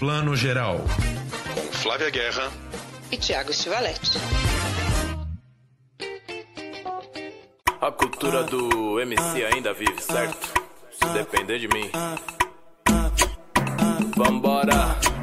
Plano Geral. Com Flávia Guerra e Tiago Stivaletti. A cultura do MC ainda vive, certo? Se depender de mim. Vambora!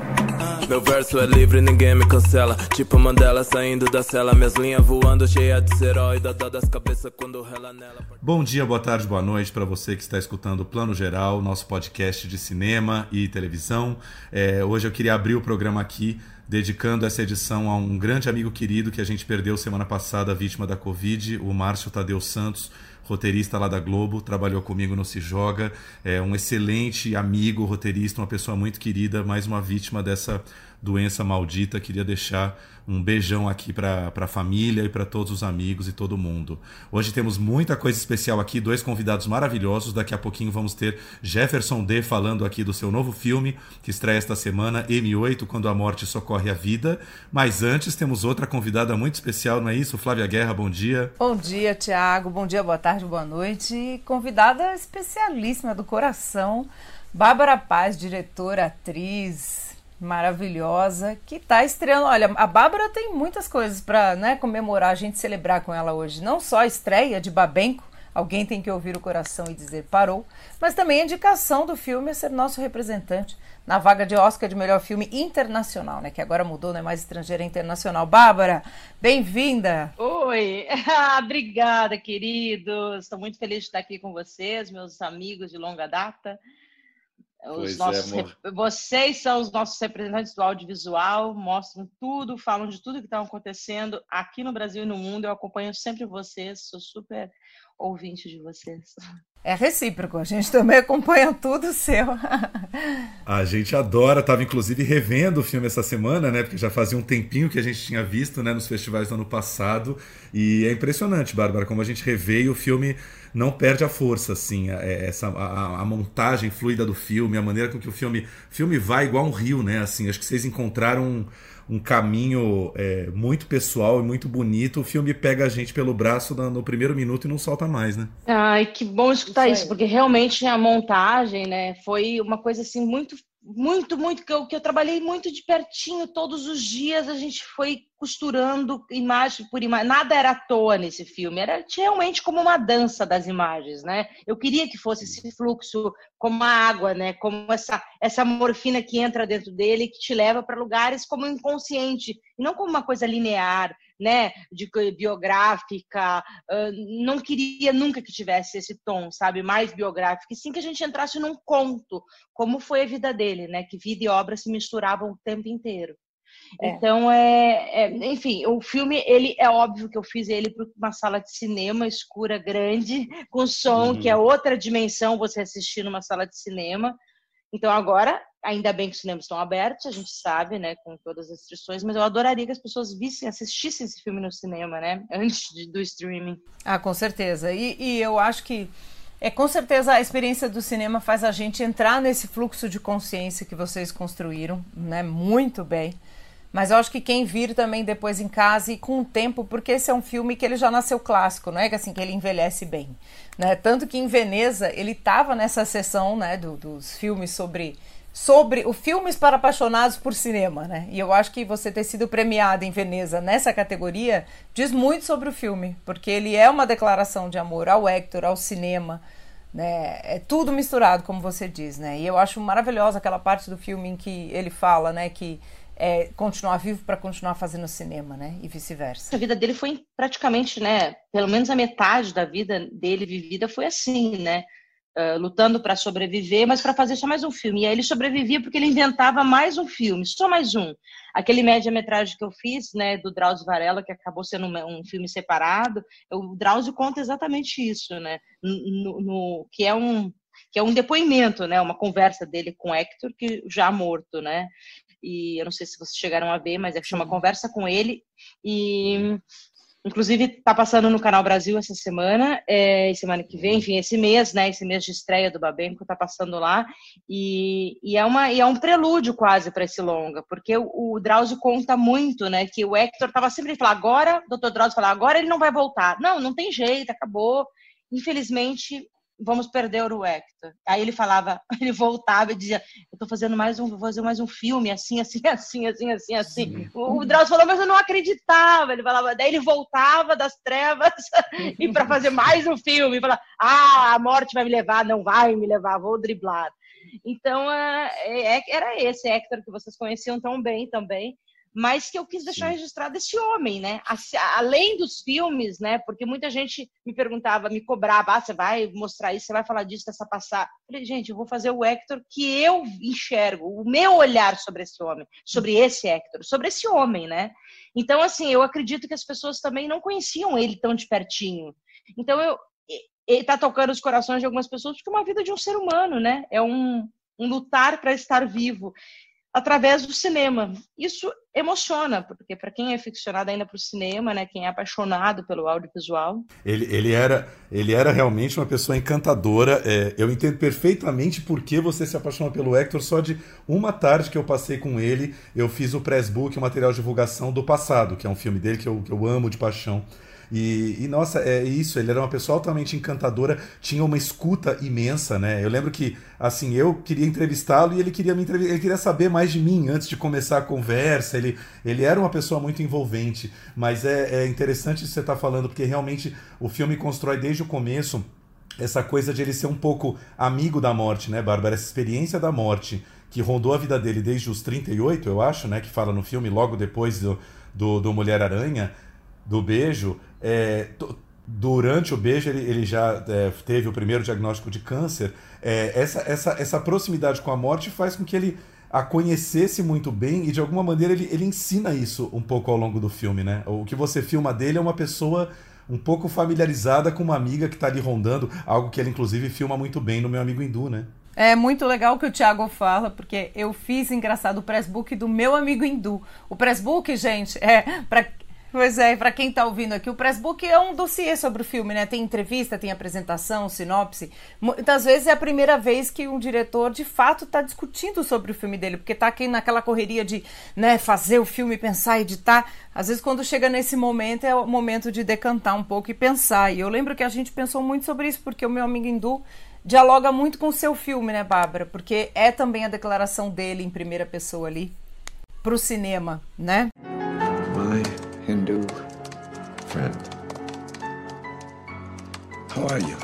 Meu verso é livre, ninguém me cancela. Tipo Mandela saindo da cela, minhas linhas voando, cheia de serói, dá das cabeças quando rela nela. Bom dia, boa tarde, boa noite para você que está escutando o Plano Geral, nosso podcast de cinema e televisão. É, hoje eu queria abrir o programa aqui dedicando essa edição a um grande amigo querido que a gente perdeu semana passada, vítima da Covid, o Márcio Tadeu Santos roteirista lá da Globo, trabalhou comigo no Se Joga, é um excelente amigo, roteirista, uma pessoa muito querida, mais uma vítima dessa doença maldita. Queria deixar um beijão aqui para a família e para todos os amigos e todo mundo. Hoje temos muita coisa especial aqui, dois convidados maravilhosos. Daqui a pouquinho vamos ter Jefferson D falando aqui do seu novo filme que estreia esta semana, M8, Quando a Morte Socorre a Vida. Mas antes temos outra convidada muito especial, não é isso? Flávia Guerra, bom dia. Bom dia, Tiago. Bom dia, boa tarde, boa noite. Convidada especialíssima do coração, Bárbara Paz, diretora, atriz, maravilhosa, que está estreando. Olha, a Bárbara tem muitas coisas para né, comemorar, a gente celebrar com ela hoje. Não só a estreia de Babenco, alguém tem que ouvir o coração e dizer parou, mas também a indicação do filme a ser nosso representante na vaga de Oscar de melhor filme internacional, né? Que agora mudou, não é mais estrangeira, é internacional. Bárbara, bem-vinda! Oi, ah, obrigada, queridos. Estou muito feliz de estar aqui com vocês, meus amigos de longa data. É, nossos, é, vocês são os nossos representantes do audiovisual, mostram tudo, falam de tudo que está acontecendo aqui no Brasil e no mundo. Eu acompanho sempre vocês, sou super ouvinte de vocês. É recíproco, a gente também acompanha tudo seu. a gente adora, estava inclusive revendo o filme essa semana, né? Porque já fazia um tempinho que a gente tinha visto, né, nos festivais do ano passado. E é impressionante, Bárbara, como a gente revê e o filme não perde a força, assim, é, essa, a, a, montagem fluida do filme, a maneira com que o filme, filme vai igual um rio, né? Assim, acho que vocês encontraram um, caminho é, muito pessoal e muito bonito. O filme pega a gente pelo braço no, no primeiro minuto e não solta mais, né? Ai, que bom escutar isso, isso porque realmente a montagem, né, foi uma coisa assim muito muito, muito, que eu, que eu trabalhei muito de pertinho todos os dias, a gente foi costurando imagem por imagem, nada era à toa nesse filme, era realmente como uma dança das imagens, né? Eu queria que fosse esse fluxo como a água, né? Como essa, essa morfina que entra dentro dele, que te leva para lugares como inconsciente, e não como uma coisa linear, né, de biográfica, não queria nunca que tivesse esse tom, sabe, mais biográfico, e sim que a gente entrasse num conto, como foi a vida dele, né, que vida e obra se misturavam o tempo inteiro. É. Então, é, é, enfim, o filme, ele é óbvio que eu fiz ele para uma sala de cinema escura, grande, com som, uhum. que é uhum. outra dimensão você assistir numa sala de cinema. Então, agora Ainda bem que os cinemas estão abertos, a gente sabe, né, com todas as restrições, mas eu adoraria que as pessoas vissem, assistissem esse filme no cinema, né, antes de, do streaming. Ah, com certeza. E, e eu acho que é com certeza a experiência do cinema faz a gente entrar nesse fluxo de consciência que vocês construíram, né, muito bem. Mas eu acho que quem vir também depois em casa e com o tempo, porque esse é um filme que ele já nasceu clássico, não é que assim que ele envelhece bem, né? Tanto que em Veneza ele estava nessa sessão, né, do, dos filmes sobre sobre o filmes para apaixonados por cinema, né? E eu acho que você ter sido premiada em Veneza nessa categoria diz muito sobre o filme, porque ele é uma declaração de amor ao Hector, ao cinema, né? É tudo misturado, como você diz, né? E eu acho maravilhosa aquela parte do filme em que ele fala, né, que é, continuar vivo para continuar fazendo cinema, né? E vice-versa. A vida dele foi praticamente, né? Pelo menos a metade da vida dele vivida foi assim, né? Uh, lutando para sobreviver, mas para fazer só mais um filme. E aí ele sobrevivia porque ele inventava mais um filme, só mais um. Aquele média-metragem que eu fiz, né, do Drauzio Varela, que acabou sendo um, um filme separado, o Drauzio conta exatamente isso, né, no, no, que é um que é um depoimento, né, uma conversa dele com Hector, que já morto, né, e eu não sei se vocês chegaram a ver, mas é que chama Conversa com ele, e Inclusive, está passando no Canal Brasil essa semana, é, semana que vem, enfim, esse mês, né? Esse mês de estreia do Babenco está passando lá. E, e, é uma, e é um prelúdio quase para esse longa, porque o, o Drauzio conta muito, né? Que o Hector estava sempre falando, agora, o doutor Drauzio falava, agora ele não vai voltar. Não, não tem jeito, acabou. Infelizmente, vamos perder o Hector. Aí ele falava, ele voltava e dizia, eu tô fazendo mais um, vou fazer mais um filme, assim, assim, assim, assim, assim, assim. O, o Drauzio falou, mas eu não acreditava. Ele falava, daí ele voltava das trevas e para fazer mais um filme, e falava, ah, a morte vai me levar, não vai me levar, vou driblar. Então, é, é, era esse Hector que vocês conheciam tão bem também mas que eu quis deixar Sim. registrado esse homem, né? Além dos filmes, né? Porque muita gente me perguntava, me cobrava, ah, você vai mostrar isso, você vai falar disso, dessa passada. Falei, gente, eu vou fazer o Hector que eu enxergo, o meu olhar sobre esse homem, sobre esse Hector, sobre esse homem, né? Então, assim, eu acredito que as pessoas também não conheciam ele tão de pertinho. Então, eu, ele está tocando os corações de algumas pessoas porque é uma vida de um ser humano, né? É um, um lutar para estar vivo através do cinema. Isso emociona, porque para quem é aficionado ainda para o cinema, né, quem é apaixonado pelo audiovisual. Ele, ele, era, ele era realmente uma pessoa encantadora. É, eu entendo perfeitamente por que você se apaixonou pelo Hector. Só de uma tarde que eu passei com ele, eu fiz o press book, o material de divulgação do passado, que é um filme dele que eu, que eu amo de paixão. E, e, nossa, é isso, ele era uma pessoa altamente encantadora, tinha uma escuta imensa, né? Eu lembro que, assim, eu queria entrevistá-lo e ele queria me entrevistar, ele queria saber mais de mim antes de começar a conversa. Ele, ele era uma pessoa muito envolvente, mas é, é interessante você está falando, porque realmente o filme constrói desde o começo essa coisa de ele ser um pouco amigo da morte, né, Bárbara? Essa experiência da morte que rondou a vida dele desde os 38, eu acho, né? Que fala no filme, logo depois do, do, do Mulher-Aranha, do beijo. É, durante o beijo ele, ele já é, teve o primeiro diagnóstico de câncer. É, essa, essa, essa proximidade com a morte faz com que ele a conhecesse muito bem e de alguma maneira ele, ele ensina isso um pouco ao longo do filme, né? O que você filma dele é uma pessoa um pouco familiarizada com uma amiga que está ali rondando, algo que ele inclusive filma muito bem no meu amigo hindu, né? É muito legal que o Thiago fala, porque eu fiz engraçado o pressbook do meu amigo hindu. O pressbook, gente, é para Pois é, para quem está ouvindo aqui, o Pressbook é um dossiê sobre o filme, né? Tem entrevista, tem apresentação, sinopse. Muitas vezes é a primeira vez que um diretor de fato está discutindo sobre o filme dele, porque está aqui naquela correria de né, fazer o filme, pensar, editar. Às vezes, quando chega nesse momento, é o momento de decantar um pouco e pensar. E eu lembro que a gente pensou muito sobre isso, porque o meu amigo Hindu dialoga muito com o seu filme, né, Bárbara? Porque é também a declaração dele em primeira pessoa ali para o cinema, né? Hindu friend. How are you?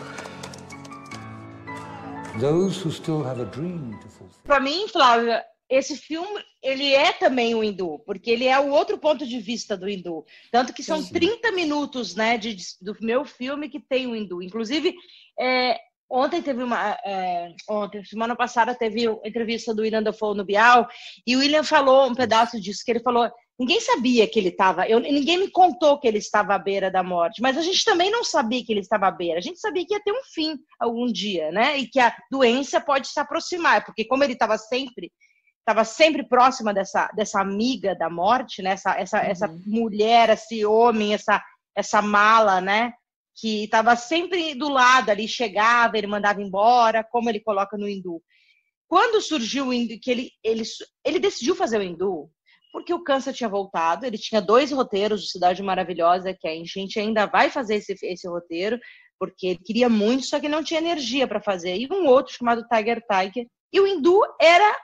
Those who still have a dream to fulfill. Para mim, Flávia, esse filme ele é também o hindu, porque ele é o outro ponto de vista do hindu. Tanto que são sim, sim. 30 minutos né, de, do meu filme que tem o hindu. Inclusive, é, ontem teve uma. É, ontem, semana passada, teve entrevista do William Dafoe no Bial, e o William falou um pedaço disso, que ele falou Ninguém sabia que ele estava, ninguém me contou que ele estava à beira da morte, mas a gente também não sabia que ele estava à beira. A gente sabia que ia ter um fim algum dia, né? E que a doença pode se aproximar, porque como ele estava sempre estava sempre próxima dessa, dessa amiga da morte, né? Essa, essa, uhum. essa mulher, esse homem, essa, essa mala, né? Que estava sempre do lado ali, chegava, ele mandava embora, como ele coloca no hindu. Quando surgiu o hindu, que ele, ele, ele decidiu fazer o hindu, porque o câncer tinha voltado. Ele tinha dois roteiros de Cidade Maravilhosa, que a gente ainda vai fazer esse, esse roteiro, porque ele queria muito, só que não tinha energia para fazer. E um outro chamado Tiger Tiger. E o Hindu era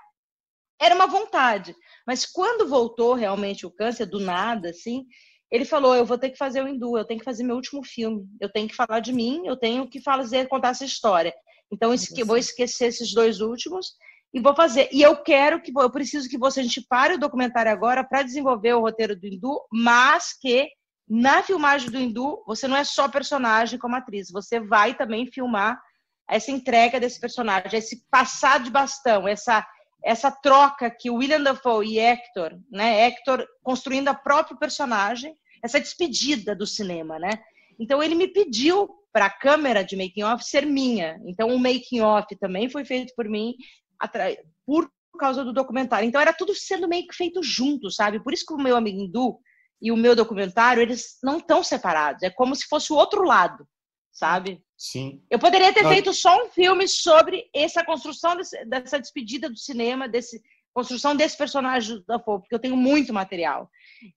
era uma vontade. Mas quando voltou realmente o câncer, do nada, assim, ele falou: Eu vou ter que fazer o Hindu, eu tenho que fazer meu último filme, eu tenho que falar de mim, eu tenho que fazer, contar essa história. Então, eu vou esquecer esses dois últimos e vou fazer. E eu quero que eu preciso que você a gente pare o documentário agora para desenvolver o roteiro do Hindu, mas que na filmagem do Hindu você não é só personagem como atriz, você vai também filmar essa entrega desse personagem, esse passar de bastão, essa essa troca que o William Dafoe e Hector, né, Hector construindo a própria personagem, essa despedida do cinema, né? Então ele me pediu para a câmera de making off ser minha. Então o making off também foi feito por mim por causa do documentário. Então era tudo sendo meio que feito junto, sabe? Por isso que o meu amigo hindu e o meu documentário, eles não estão separados. É como se fosse o outro lado, sabe? Sim. Eu poderia ter feito só um filme sobre essa construção desse, dessa despedida do cinema, desse, construção desse personagem da Fo, porque eu tenho muito material.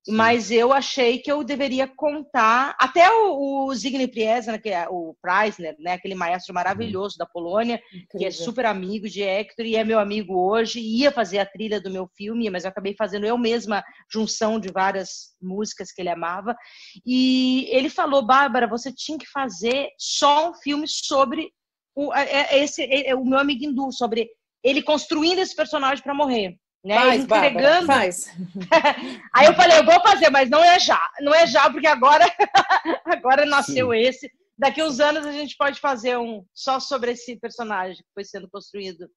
Sim. Mas eu achei que eu deveria contar. Até o, o Zygmunt Priesner, que é o Preisner, né, aquele maestro maravilhoso da Polônia, Incrível. que é super amigo de Hector e é meu amigo hoje, ia fazer a trilha do meu filme, mas eu acabei fazendo eu mesma junção de várias músicas que ele amava. E ele falou, Bárbara, você tinha que fazer só um filme sobre o, é, é esse, é, o meu amigo hindu, sobre ele construindo esse personagem para morrer. Né? Faz, entregando. faz. Aí eu falei, eu vou fazer, mas não é já. Não é já, porque agora, agora nasceu Sim. esse. Daqui uns anos a gente pode fazer um só sobre esse personagem que foi sendo construído.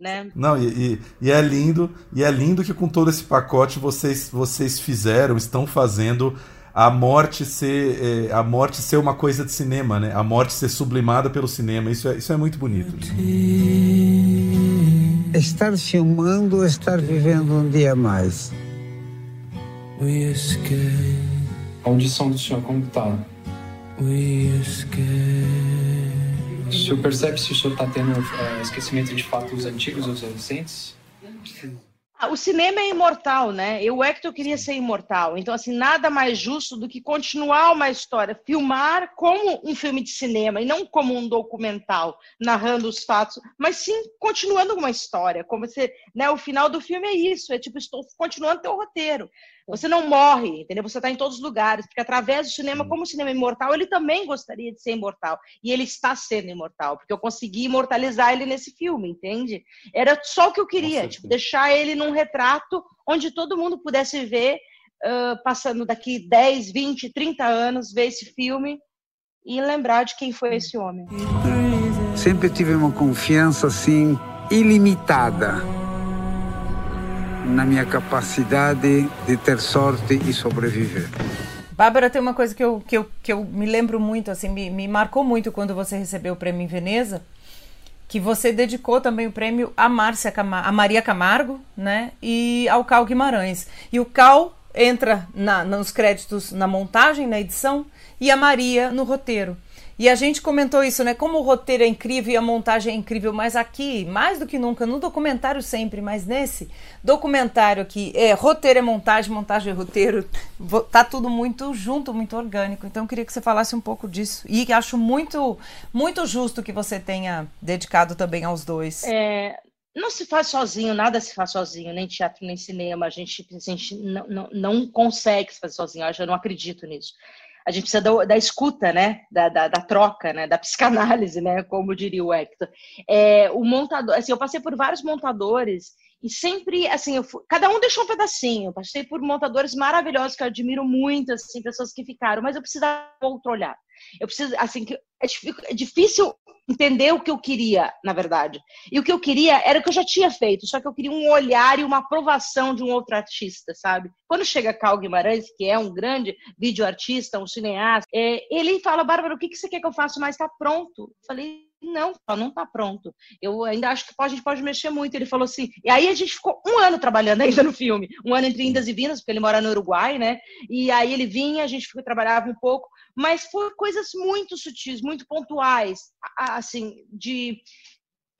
Né? Não, e, e, e, é lindo, e é lindo que com todo esse pacote vocês, vocês fizeram, estão fazendo a morte ser é, a morte ser uma coisa de cinema, né? A morte ser sublimada pelo cinema. Isso é, isso é muito bonito. Estar filmando, estar vivendo um dia a mais. A audição do senhor como está? O senhor percebe se o senhor está tendo é, esquecimento de fatos antigos ou recentes? Ah, o cinema é imortal, né? E o Hector queria ser imortal. Então, assim, nada mais justo do que continuar uma história, filmar como um filme de cinema e não como um documental, narrando os fatos, mas sim continuando uma história. Como você, né? O final do filme é isso, é tipo, estou continuando teu roteiro. Você não morre, entendeu? Você está em todos os lugares, porque através do cinema, como o cinema é imortal, ele também gostaria de ser imortal. E ele está sendo imortal, porque eu consegui imortalizar ele nesse filme, entende? Era só o que eu queria, tipo, deixar ele num retrato onde todo mundo pudesse ver, uh, passando daqui 10, 20, 30 anos, ver esse filme e lembrar de quem foi esse homem. Sempre tive uma confiança assim ilimitada na minha capacidade de ter sorte e sobreviver. Bárbara, tem uma coisa que eu, que eu, que eu me lembro muito, assim, me, me marcou muito quando você recebeu o prêmio em Veneza, que você dedicou também o prêmio a Márcia a Maria Camargo, né, e ao Cal Guimarães. E o Cal entra na, nos créditos na montagem, na edição, e a Maria no roteiro. E a gente comentou isso, né? Como o roteiro é incrível e a montagem é incrível, mas aqui, mais do que nunca, no documentário sempre, mas nesse documentário aqui, é roteiro é montagem, montagem é roteiro, tá tudo muito junto, muito orgânico. Então eu queria que você falasse um pouco disso. E acho muito, muito justo que você tenha dedicado também aos dois. É, não se faz sozinho, nada se faz sozinho, nem teatro, nem cinema. A gente, a gente não, não, não consegue se fazer sozinho, eu não acredito nisso a gente precisa da, da escuta, né? Da, da, da, troca, né? Da psicanálise, né? Como diria o Hector. É, o montador, assim, eu passei por vários montadores e sempre, assim, fui, cada um deixou um pedacinho. Eu passei por montadores maravilhosos que eu admiro muito, assim, pessoas que ficaram, mas eu precisava outro olhar. Eu preciso, assim, que é, é difícil entender o que eu queria, na verdade. E o que eu queria era o que eu já tinha feito, só que eu queria um olhar e uma aprovação de um outro artista, sabe? Quando chega Cal Guimarães, que é um grande videoartista, um cineasta, é, ele fala, Bárbara, o que, que você quer que eu faça? Mas está pronto. Eu falei, não, não está pronto. Eu ainda acho que a gente pode mexer muito. Ele falou assim. E aí a gente ficou um ano trabalhando ainda no filme, um ano entre indas e vindas, porque ele mora no Uruguai, né? E aí ele vinha, a gente ficou, trabalhava um pouco, mas foi coisas muito sutis, muito pontuais, assim, de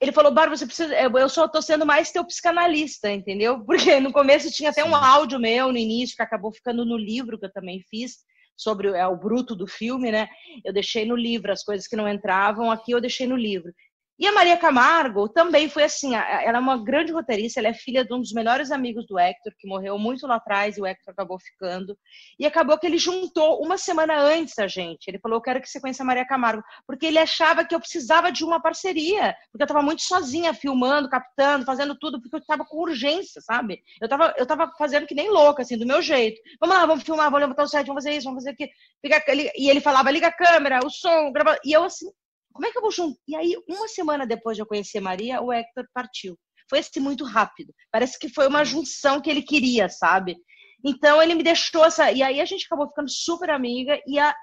ele falou, Bárbara, você precisa. Eu só estou sendo mais teu psicanalista, entendeu? Porque no começo tinha até um áudio meu no início, que acabou ficando no livro que eu também fiz, sobre é, o bruto do filme, né? Eu deixei no livro as coisas que não entravam, aqui eu deixei no livro. E a Maria Camargo também foi assim, ela é uma grande roteirista, ela é filha de um dos melhores amigos do Hector, que morreu muito lá atrás e o Hector acabou ficando. E acabou que ele juntou uma semana antes a gente. Ele falou: Eu quero que você conheça a Maria Camargo, porque ele achava que eu precisava de uma parceria, porque eu estava muito sozinha, filmando, captando, fazendo tudo, porque eu estava com urgência, sabe? Eu estava eu tava fazendo que nem louca, assim, do meu jeito. Vamos lá, vamos filmar, vamos levantar o set, vamos fazer isso, vamos fazer aquilo. E ele falava: liga a câmera, o som, grava. E eu assim, como é que eu vou juntar? E aí, uma semana depois de eu conhecer Maria, o Hector partiu. Foi assim muito rápido. Parece que foi uma junção que ele queria, sabe? Então ele me deixou essa. E aí a gente acabou ficando super amiga. E a,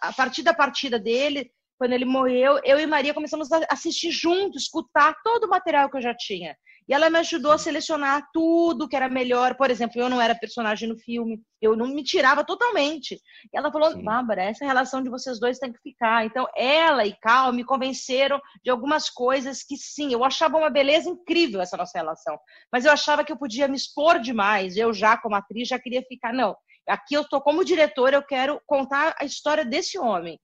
a partir da partida dele, quando ele morreu, eu e Maria começamos a assistir juntos, escutar todo o material que eu já tinha. E ela me ajudou a selecionar tudo que era melhor. Por exemplo, eu não era personagem no filme, eu não me tirava totalmente. E ela falou: Sim. Bárbara, essa relação de vocês dois tem que ficar. Então, ela e Cal me convenceram de algumas coisas que, sim, eu achava uma beleza incrível essa nossa relação. Mas eu achava que eu podia me expor demais. Eu, já como atriz, já queria ficar. Não, aqui eu estou como diretora, eu quero contar a história desse homem.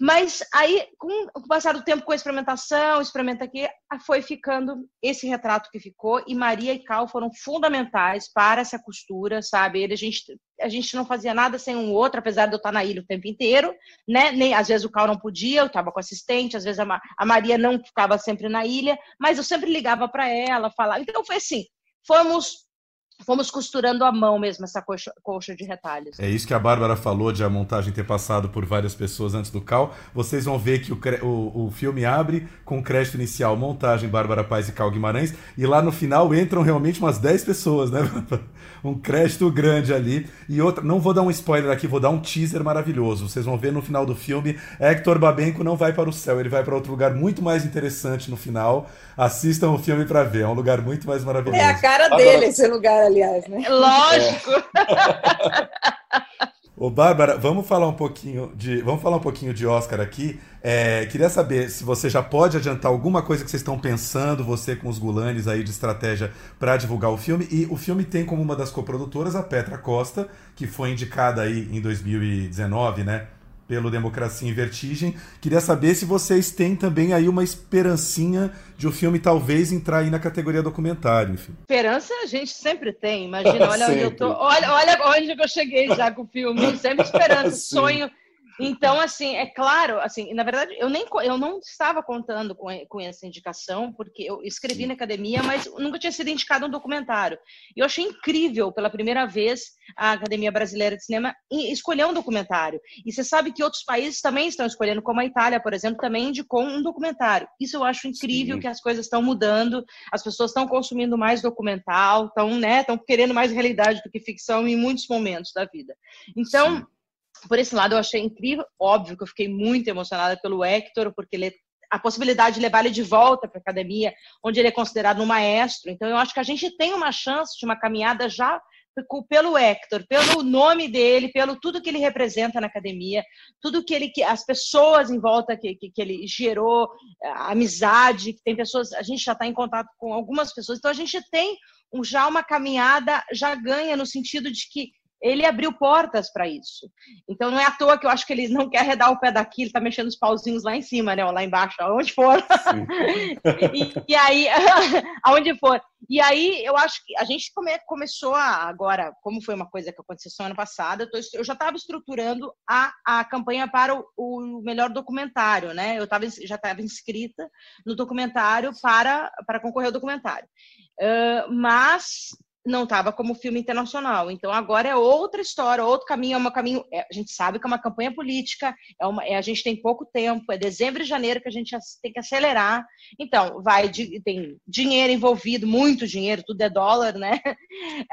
Mas aí, com o passar do tempo, com a experimentação, experimenta aqui, foi ficando esse retrato que ficou. E Maria e Cal foram fundamentais para essa costura, sabe? Ele, a, gente, a gente não fazia nada sem um outro, apesar de eu estar na ilha o tempo inteiro, né? Nem, às vezes o Cal não podia, eu estava com assistente, às vezes a, a Maria não ficava sempre na ilha, mas eu sempre ligava para ela, falava. Então foi assim, fomos fomos costurando a mão mesmo essa coxa, de retalhos. É isso que a Bárbara falou de a montagem ter passado por várias pessoas antes do Cal. Vocês vão ver que o, o, o filme abre com crédito inicial, montagem Bárbara Paz e Cal Guimarães, e lá no final entram realmente umas 10 pessoas, né? um crédito grande ali. E outra, não vou dar um spoiler aqui, vou dar um teaser maravilhoso. Vocês vão ver no final do filme, Hector Babenco não vai para o céu, ele vai para outro lugar muito mais interessante no final. Assistam o filme para ver, é um lugar muito mais maravilhoso. É a cara dele Agora... esse lugar, aliás, né? Lógico. É. Ô, Bárbara, vamos falar um pouquinho de, vamos falar um pouquinho de Oscar aqui. É, queria saber se você já pode adiantar alguma coisa que vocês estão pensando, você com os Gulanes aí de estratégia para divulgar o filme. E o filme tem como uma das coprodutoras a Petra Costa, que foi indicada aí em 2019, né? Pelo Democracia em Vertigem. Queria saber se vocês têm também aí uma esperancinha de o filme talvez entrar aí na categoria documentário, enfim. Esperança a gente sempre tem, imagina, olha onde eu tô, olha, olha onde eu cheguei já com o filme, sempre esperança, sonho então, assim, é claro, assim, na verdade, eu nem eu não estava contando com, com essa indicação, porque eu escrevi na academia, mas nunca tinha sido indicado um documentário. E eu achei incrível, pela primeira vez, a Academia Brasileira de Cinema escolher um documentário. E você sabe que outros países também estão escolhendo, como a Itália, por exemplo, também indicou um documentário. Isso eu acho incrível Sim. que as coisas estão mudando, as pessoas estão consumindo mais documental, estão, né, querendo mais realidade do que ficção em muitos momentos da vida. Então, Sim por esse lado eu achei incrível. Óbvio que eu fiquei muito emocionada pelo Hector, porque ele a possibilidade de levar ele de volta para a academia, onde ele é considerado um maestro. Então eu acho que a gente tem uma chance de uma caminhada já pelo Hector, pelo nome dele, pelo tudo que ele representa na academia, tudo que ele, que as pessoas em volta que, que, que ele gerou, amizade, que tem pessoas, a gente já está em contato com algumas pessoas, então a gente tem um, já uma caminhada, já ganha no sentido de que ele abriu portas para isso. Então não é à toa que eu acho que ele não quer arredar o pé daqui, ele está mexendo os pauzinhos lá em cima, né? Ou lá embaixo, aonde for. e, e, aí, aonde for. E aí eu acho que a gente come, começou a, agora, como foi uma coisa que aconteceu semana passada, eu, tô, eu já estava estruturando a, a campanha para o, o melhor documentário, né? Eu tava, já estava inscrita no documentário para, para concorrer ao documentário. Uh, mas não estava como filme internacional. Então agora é outra história, outro caminho, é um caminho. É, a gente sabe que é uma campanha política, é uma, é, a gente tem pouco tempo, é dezembro e janeiro que a gente tem que acelerar. Então vai de, tem dinheiro envolvido, muito dinheiro, tudo é dólar, né?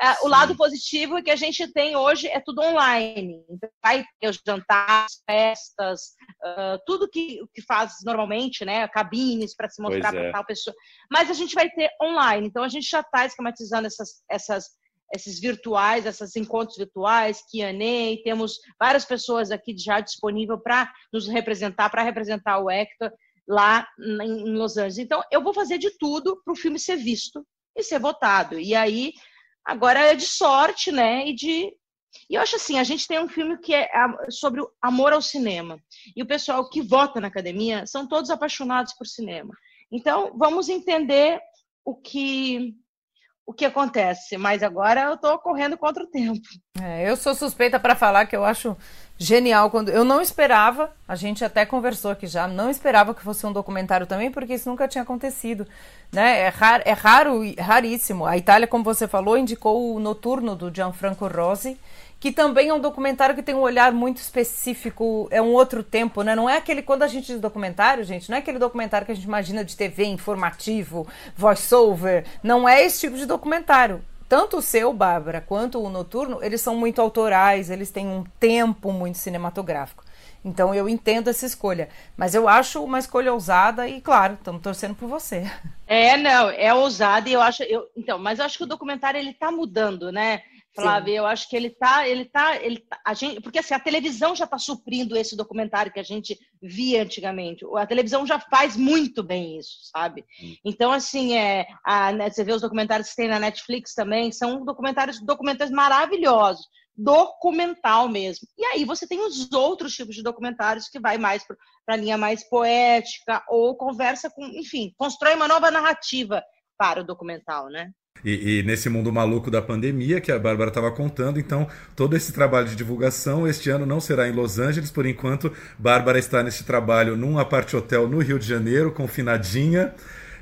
É, o lado positivo é que a gente tem hoje é tudo online. Vai ter os jantares, festas, uh, tudo que que faz normalmente, né? Cabines para se mostrar para é. tal pessoa. Mas a gente vai ter online. Então a gente já está esquematizando essas essas esses virtuais, esses encontros virtuais, Q&A, temos várias pessoas aqui já disponível para nos representar, para representar o Hector lá em Los Angeles. Então, eu vou fazer de tudo para o filme ser visto e ser votado. E aí, agora é de sorte, né? E de e eu acho assim, a gente tem um filme que é sobre o amor ao cinema. E o pessoal que vota na academia são todos apaixonados por cinema. Então, vamos entender o que o que acontece, mas agora eu estou correndo contra o tempo. É, eu sou suspeita para falar que eu acho genial quando eu não esperava, a gente até conversou aqui já, não esperava que fosse um documentário também, porque isso nunca tinha acontecido, né? É raro, é raro, raríssimo. A Itália, como você falou, indicou o Noturno do Gianfranco Rosi, que também é um documentário que tem um olhar muito específico, é um outro tempo, né? Não é aquele, quando a gente diz documentário, gente, não é aquele documentário que a gente imagina de TV, informativo, voice-over, não é esse tipo de documentário. Tanto o seu, Bárbara, quanto o Noturno, eles são muito autorais, eles têm um tempo muito cinematográfico. Então eu entendo essa escolha. Mas eu acho uma escolha ousada e, claro, estamos torcendo por você. É, não, é ousada e eu acho. Eu, então, mas eu acho que o documentário ele está mudando, né? Flávia, eu acho que ele tá, ele tá, ele tá, a gente, porque assim, a televisão já está suprindo esse documentário que a gente via antigamente. A televisão já faz muito bem isso, sabe? Hum. Então, assim, é, a, né, você vê os documentários que tem na Netflix também, são documentários, documentários maravilhosos, documental mesmo. E aí você tem os outros tipos de documentários que vai mais para a linha mais poética ou conversa com, enfim, constrói uma nova narrativa para o documental, né? E, e, nesse mundo maluco da pandemia que a Bárbara estava contando, então todo esse trabalho de divulgação este ano não será em Los Angeles, por enquanto. Bárbara está nesse trabalho num apart hotel no Rio de Janeiro, confinadinha,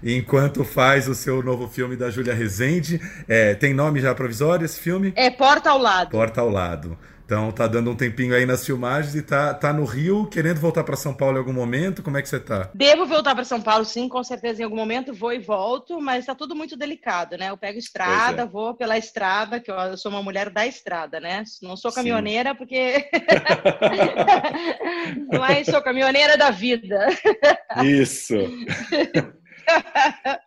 enquanto faz o seu novo filme da Júlia Rezende. É, tem nome já provisório esse filme? É Porta ao Lado. Porta ao Lado. Então tá dando um tempinho aí nas filmagens e tá, tá no Rio, querendo voltar para São Paulo em algum momento. Como é que você tá? Devo voltar para São Paulo, sim, com certeza em algum momento vou e volto, mas tá tudo muito delicado, né? Eu pego estrada, é. vou pela estrada, que eu sou uma mulher da estrada, né? Não sou caminhoneira sim. porque mas sou caminhoneira da vida. Isso.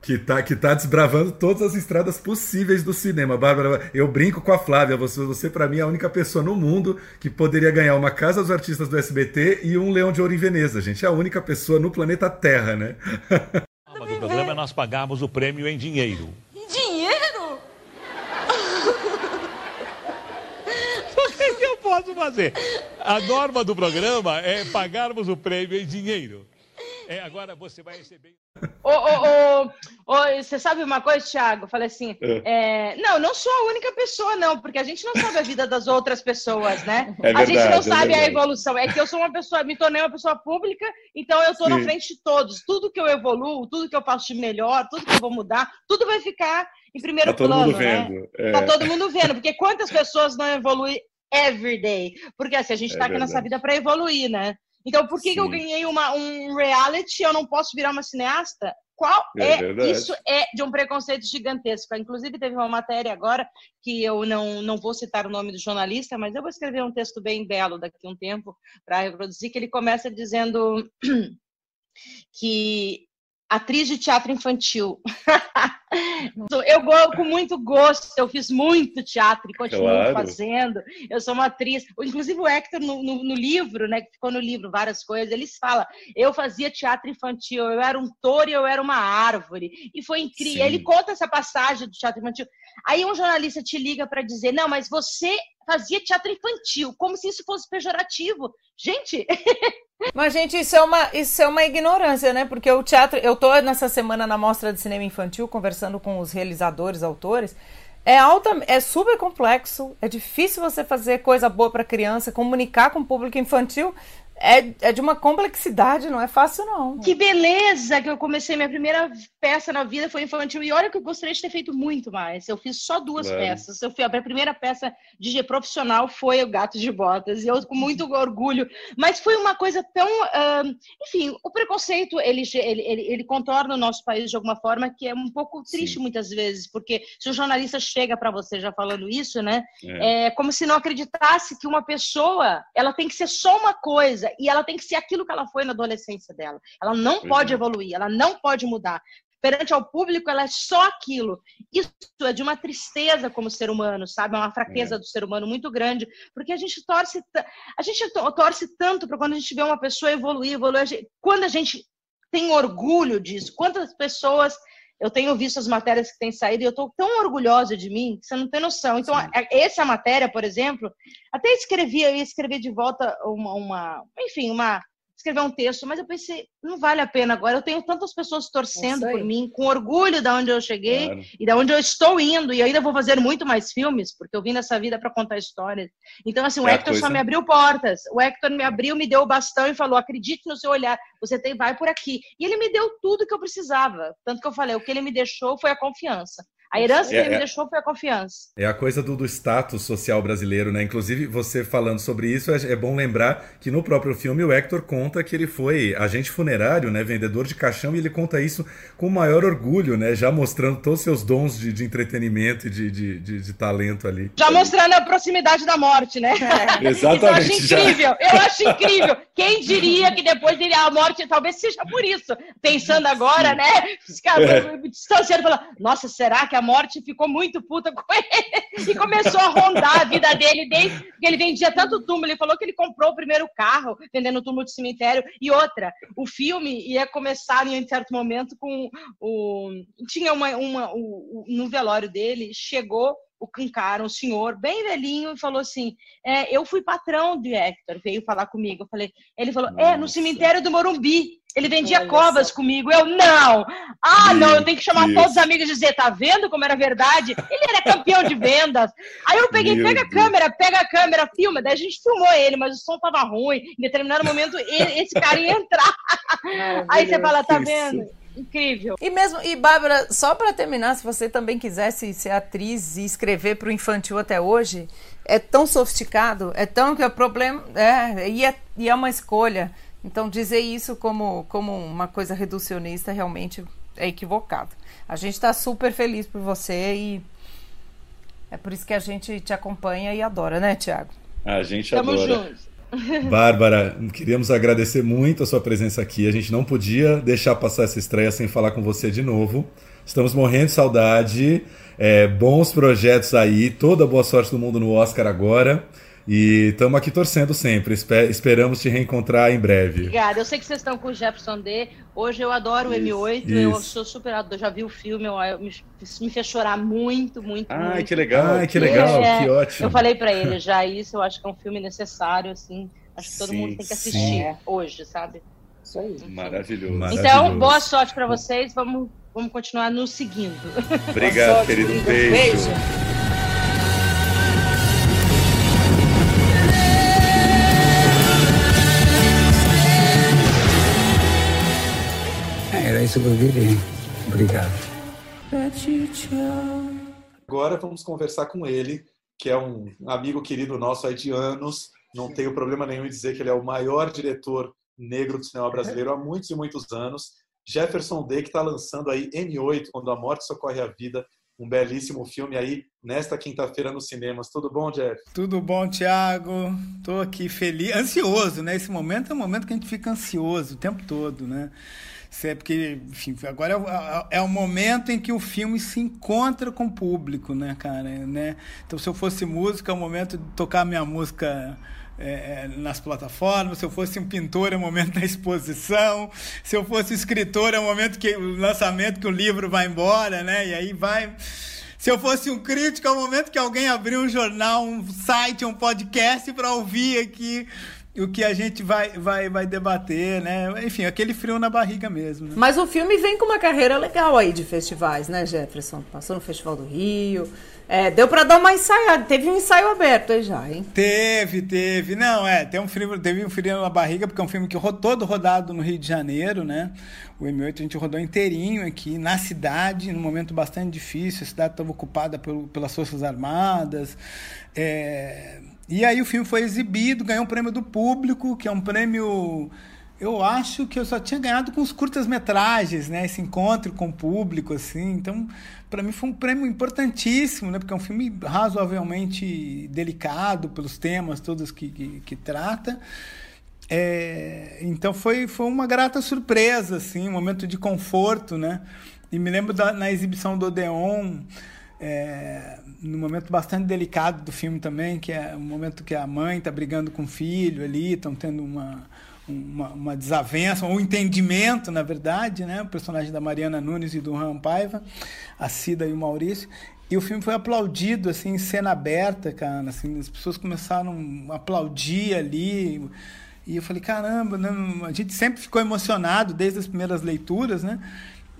que, tá, que tá desbravando todas as estradas possíveis do cinema. Bárbara, eu brinco com a Flávia, você, você para mim é a única pessoa no mundo que poderia ganhar uma Casa dos Artistas do SBT e um Leão de Ouro em Veneza, gente. É a única pessoa no planeta Terra, né? O programa é nós pagarmos o prêmio em dinheiro. Dinheiro? O que, que eu posso fazer? A norma do programa é pagarmos o prêmio em dinheiro. É, agora você vai receber. Ô, ô, ô, você sabe uma coisa, Thiago? Eu falei assim: é. É, não, não sou a única pessoa, não, porque a gente não sabe a vida das outras pessoas, né? É verdade, a gente não é sabe a evolução. É que eu sou uma pessoa, me tornei uma pessoa pública, então eu estou na frente de todos. Tudo que eu evoluo, tudo que eu faço de melhor, tudo que eu vou mudar, tudo vai ficar em primeiro tá todo plano. Mundo vendo. Né? É. Tá todo mundo vendo, porque quantas pessoas não evoluem every day? Porque assim, a gente está aqui nessa vida para evoluir, né? Então, por que, que eu ganhei uma, um reality e eu não posso virar uma cineasta? Qual é, é isso é de um preconceito gigantesco. Inclusive teve uma matéria agora que eu não, não vou citar o nome do jornalista, mas eu vou escrever um texto bem belo daqui a um tempo para reproduzir que ele começa dizendo que atriz de teatro infantil. eu com muito gosto, eu fiz muito teatro e continuo claro. fazendo. Eu sou uma atriz. Inclusive o Hector, no, no, no, livro, né, que ficou no livro várias coisas, eles falam, eu fazia teatro infantil, eu era um touro e eu era uma árvore. E foi incrível. Ele conta essa passagem do teatro infantil. Aí um jornalista te liga para dizer, não, mas você fazia teatro infantil, como se isso fosse pejorativo. Gente, Mas, gente, isso é, uma, isso é uma ignorância, né? Porque o teatro. Eu tô nessa semana na Mostra de Cinema Infantil conversando com os realizadores, autores. É alta, é super complexo, é difícil você fazer coisa boa para criança, comunicar com o público infantil é, é de uma complexidade, não é fácil, não. Que beleza que eu comecei minha primeira peça na vida foi infantil. E olha que eu gostaria de ter feito muito mais. Eu fiz só duas peças. Eu fui, a minha primeira peça de profissional foi o Gato de Botas. E eu com muito orgulho. Mas foi uma coisa tão. Uh, enfim, o preconceito ele, ele, ele, ele, contorna o nosso país de alguma forma que é um pouco triste Sim. muitas vezes. Porque se o jornalista chega para você já falando isso, né? É. é como se não acreditasse que uma pessoa ela tem que ser só uma coisa e ela tem que ser aquilo que ela foi na adolescência dela. Ela não pois pode é. evoluir, ela não pode mudar. Perante ao público, ela é só aquilo. Isso é de uma tristeza como ser humano, sabe? É uma fraqueza é. do ser humano muito grande, porque a gente torce, a gente torce tanto para quando a gente vê uma pessoa evoluir, evoluir. Quando a gente tem orgulho disso, quantas pessoas eu tenho visto as matérias que têm saído e eu estou tão orgulhosa de mim que você não tem noção. Então, Sim. essa matéria, por exemplo, até escrevi, eu ia escrever de volta uma, uma enfim, uma escrever um texto, mas eu pensei, não vale a pena agora. Eu tenho tantas pessoas torcendo por mim, com orgulho de onde eu cheguei claro. e de onde eu estou indo. E ainda vou fazer muito mais filmes, porque eu vim nessa vida para contar histórias. Então, assim, o é Hector só me abriu portas. O Hector me abriu, me deu o bastão e falou: acredite no seu olhar, você tem, vai por aqui. E ele me deu tudo que eu precisava. Tanto que eu falei: o que ele me deixou foi a confiança. A herança que É, ele me é. deixou foi a confiança. É a coisa do, do status social brasileiro, né? Inclusive, você falando sobre isso, é, é bom lembrar que no próprio filme o Hector conta que ele foi agente funerário, né? Vendedor de caixão, e ele conta isso com o maior orgulho, né? Já mostrando todos os seus dons de, de entretenimento e de, de, de- de talento ali. Já mostrando a proximidade da morte, né? Exatamente, Então, eu acho já. incrível, eu acho incrível. Quem diria que depois dele a morte talvez seja por isso. Pensando agora, né? Os caras É. me distanciando, falando, nossa, será que a morte ficou muito puta com ele? E começou a rondar a vida dele desde que ele vendia tanto túmulo. Ele falou que ele comprou o primeiro carro vendendo túmulo de cemitério. E outra, o filme ia começar em um certo momento com o. Tinha uma. uma o- o- no velório dele, chegou o um cara, um senhor bem velhinho, e falou assim: é, Eu fui patrão de Hector, veio falar comigo. Eu falei, ele falou: É, no cemitério do Morumbi. Ele vendia Olha covas só. comigo. Eu, não! Ah, não, eu tenho que chamar Deus. todos os amigos e dizer: Tá vendo como era verdade? Ele era campeão de vendas. Aí eu peguei: Meu Pega a Deus. câmera, pega a câmera, filma. Daí a gente filmou ele, mas o som tava ruim. Em determinado momento, ele- esse cara ia entrar. Aí você fala: Tá vendo? Incrível. E mesmo, e Bárbara, só para terminar, se você também quisesse ser atriz e escrever para o infantil até hoje, é tão sofisticado, é tão que o problema é e, é e é uma escolha. Então dizer isso como como uma coisa reducionista realmente é equivocado. A gente está super feliz por você e é por isso que a gente te acompanha e adora, né, Tiago? A gente Tamo adora. juntos. Bárbara, queríamos agradecer muito a sua presença aqui. A gente não podia deixar passar essa estreia sem falar com você de novo. Estamos morrendo de saudade. É, bons projetos aí. Toda boa sorte do mundo no Oscar agora. E estamos aqui torcendo sempre. Espe- esperamos te reencontrar em breve. Obrigada. Eu sei que vocês estão com o Jefferson D. Hoje eu adoro o Isso, M8. Eu isso. sou super adoro. Já vi o filme, eu, eu me, me fez chorar muito, muito, Ai, muito. que legal, Ai, que legal, que ótimo. Eu falei pra ele já isso. Eu acho que é um filme necessário, assim. Acho que todo Sim, mundo tem que assistir sim. hoje, sabe? Isso aí. Maravilhoso. Então, boa sorte pra vocês. Vamos, vamos continuar nos seguindo. Obrigado, querido. Um beijo. Era isso que eu queria. Obrigado. Agora vamos conversar com ele, que é um amigo querido nosso aí de anos. Não tenho problema nenhum em dizer que ele é o maior diretor negro do cinema brasileiro há muitos e muitos anos. Jefferson Day, que está lançando aí M8, Quando a Morte Socorre a Vida, um belíssimo filme aí nesta quinta-feira nos cinemas. Tudo bom, Jeff? Tudo bom, Thiago? Tô aqui feliz, ansioso, né? Esse momento é um momento que a gente fica ansioso o tempo todo, né? É porque, enfim, agora é é o momento em que o filme se encontra com o público, né, cara? Né? Então, se eu fosse músico, é o momento de tocar minha música é, nas plataformas. Se eu fosse um pintor, é o momento da exposição. Se eu fosse escritor, é o momento que o lançamento que o livro vai embora, né? E aí vai. Se eu fosse um crítico, é o momento que alguém abriu um jornal, um site, um podcast para ouvir aqui o que a gente vai, vai, vai debater, né? Enfim, aquele frio na barriga mesmo. Né? Mas o filme vem com uma carreira legal aí de festivais, né, Jefferson? Passou no Festival do Rio. É, deu para dar uma ensaiada. Teve um ensaio aberto aí já, hein? Teve, teve. Não, é, tem um frio, teve um frio na barriga, porque é um filme que rodou, todo rodado no Rio de Janeiro, né? O M8 a gente rodou inteirinho aqui na cidade, num momento bastante difícil. A cidade estava ocupada pelo, pelas Forças Armadas. É, e aí o filme foi exibido, ganhou um prêmio do público, que é um prêmio. Eu acho que eu só tinha ganhado com os curtas-metragens, né? Esse encontro com o público, assim. Então, para mim foi um prêmio importantíssimo, né? Porque é um filme razoavelmente delicado pelos temas todos que, que, que trata. É, então foi, foi uma grata surpresa, assim, um momento de conforto, né? E me lembro da, na exibição do Odeon, é, num momento bastante delicado do filme também, que é o momento que a mãe está brigando com o filho ali, estão tendo uma, uma, uma, desavença, um entendimento, na verdade, né? O personagem da Mariana Nunes e do Ram Paiva, a Cida e o Maurício. E o filme foi aplaudido, assim, em cena aberta, cara. Assim, as pessoas começaram a aplaudir ali. E eu falei, caramba, né? a gente sempre ficou emocionado desde as primeiras leituras, né?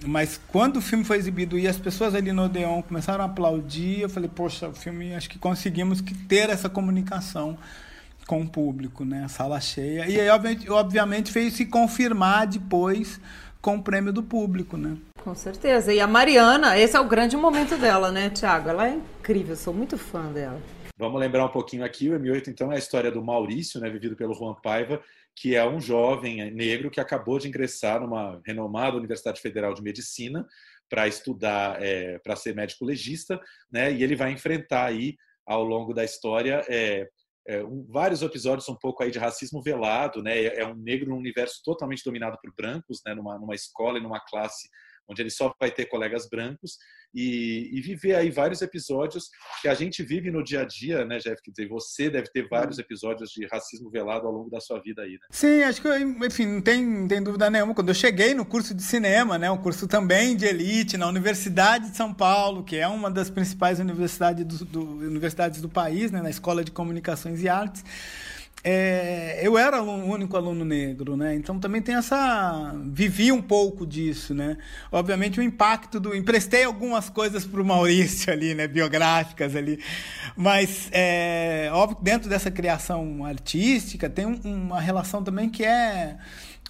Mas quando o filme foi exibido e as pessoas ali no Odeon começaram a aplaudir, eu falei, poxa, o filme, acho que conseguimos que ter essa comunicação com o público, né? A sala cheia. E aí, obviamente, obviamente, veio se confirmar depois com o prêmio do público, né? Com certeza. E a Mariana, esse é o grande momento dela, né, Tiago? Ela é incrível, sou muito fã dela. Vamos lembrar um pouquinho aqui, o M8 então é a história do Maurício, né, vivido pelo Juan Paiva, que é um jovem negro que acabou de ingressar numa renomada Universidade Federal de Medicina para estudar, é, para ser médico legista, né, e ele vai enfrentar aí ao longo da história é, é, um, vários episódios um pouco aí de racismo velado, né? É, um negro num universo totalmente dominado por brancos, né? Numa, numa escola e numa classe onde ele só vai ter colegas brancos e, e, viver aí vários episódios que a gente vive no dia a dia, né, Jeff? Quer dizer, você deve ter vários episódios de racismo velado ao longo da sua vida aí, né? Sim, acho que, enfim, não tem, não tem dúvida nenhuma. Quando eu cheguei no curso de cinema, né, um curso também de elite na Universidade de São Paulo, que é uma das principais universidades do, do universidades do país, né, na Escola de Comunicações e Artes, é, eu era o único aluno negro, né? Então também tem essa. Vivi um pouco disso, né? Obviamente o impacto do. Emprestei algumas coisas para o Maurício ali, né? Biográficas ali. Mas, é, óbvio que dentro dessa criação artística tem um, uma relação também que é.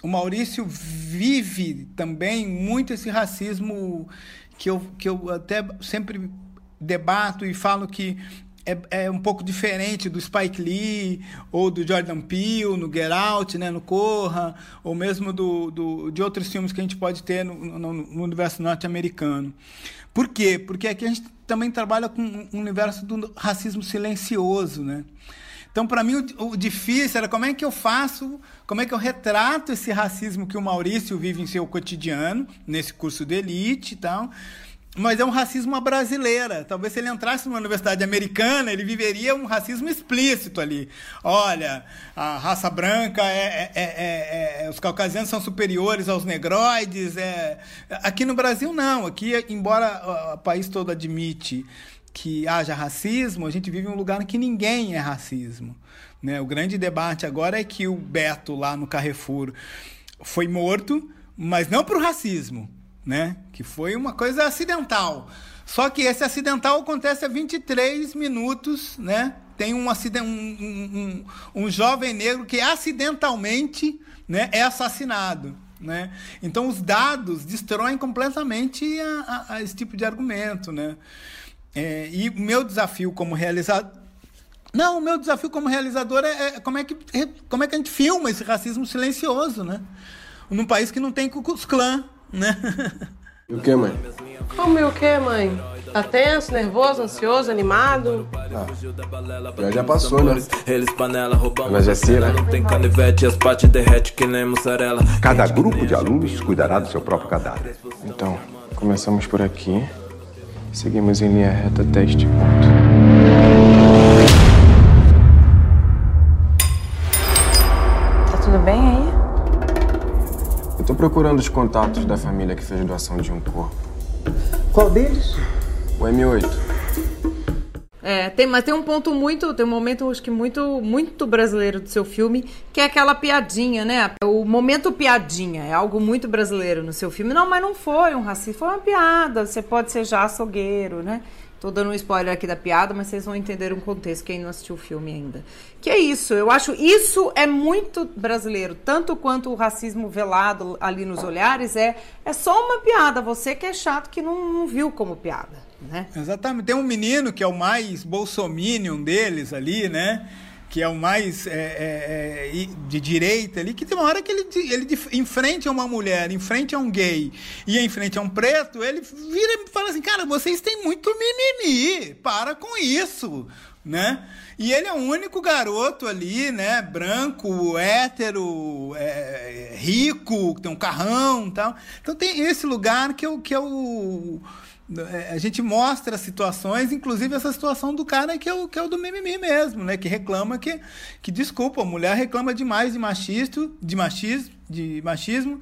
O Maurício vive também muito esse racismo que eu, que eu até sempre debato e falo que é, é, um pouco diferente do Spike Lee ou do Jordan Peele no Get Out, né, no Corra, ou mesmo do, do, de outros filmes que a gente pode ter no, no, no universo norte-americano. Por quê? Porque aqui a gente também trabalha com um universo do racismo silencioso, né? Então, para mim, o, o, difícil era como é que eu faço, como é que eu retrato esse racismo que o Maurício vive em seu cotidiano, nesse curso de elite e tal, mas é um racismo à brasileira. Talvez se ele entrasse numa universidade americana, ele viveria um racismo explícito ali. Olha, a raça branca é, é, é, é os caucasianos são superiores aos negroides. É... Aqui no Brasil não. Aqui, embora o país todo admite que haja racismo, a gente vive em um lugar em que ninguém é racismo. Né? O grande debate agora é que o Beto lá no Carrefour foi morto, mas não por racismo né? Que foi uma coisa acidental. Só que esse acidental acontece a 23 minutos, né? Tem um, acident... um, um, um jovem negro que acidentalmente né, é assassinado. Né? Então os dados destroem completamente a, a, a esse tipo de argumento. Né? É, e o meu desafio como realizador. Não, o meu desafio como realizador é, é, como, é que, como é que a gente filma esse racismo silencioso, né? Num país que não tem Klan, né? E o que, mãe? Como e o que, mãe? Tá tenso, nervoso, ansioso, animado? Ah, já já passou, né? Mas é assim, né? Cada grupo de alunos cuidará do seu próprio cadáver. Então, começamos por aqui. Seguimos em linha reta até este ponto. Tá tudo bem aí? Eu tô procurando os contatos da família que fez doação de um corpo. Qual deles? O M8. É, tem, mas tem um ponto muito, tem um momento acho que muito, muito brasileiro do seu filme, que é aquela piadinha, né? O momento piadinha, é algo muito brasileiro no seu filme. Não, mas não foi um racismo, foi uma piada. Você pode ser já açougueiro, né? Tô dando um spoiler aqui da piada, mas vocês vão entender um contexto, quem não assistiu o filme ainda. Que é isso, eu acho isso é muito brasileiro, tanto quanto o racismo velado ali nos olhares é, é só uma piada, você que é chato que não, não viu como piada, né? Exatamente, tem um menino que é o mais bolsominion deles ali, né? Que é o mais é, é, é de direita ali, que tem uma hora que ele, ele em frente a uma mulher, em frente a um gay e em frente a um preto, ele vira e fala assim, cara, vocês têm muito mimimi, para com isso, né? E ele é o único garoto ali, né? Branco, hétero, é, rico, tem um carrão e tal. Então tem esse lugar que, é, que é o a gente mostra situações, inclusive essa situação do cara que é o, que é o do mimimi mesmo, né? Que reclama que, que desculpa, a mulher reclama demais de machista, de machismo, de machismo.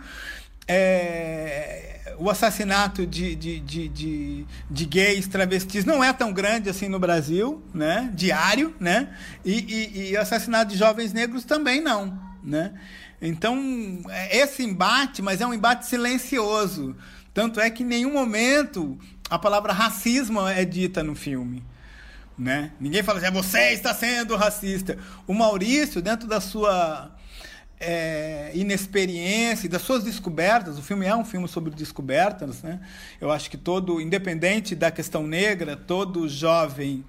É, o assassinato de, de, de, de, de gays, travestis não é tão grande assim no Brasil, né? Diário, né? E, e, e assassinato de jovens negros também não, né? Então, é, esse embate, mas é um embate silencioso. Tanto é que em nenhum momento a palavra racismo é dita no filme. Né? Ninguém fala assim, é você está sendo racista. O Maurício, dentro da sua é, inexperiência das suas descobertas. O filme é um filme sobre descobertas, né? Eu acho que todo, independente da questão negra, todo jovem,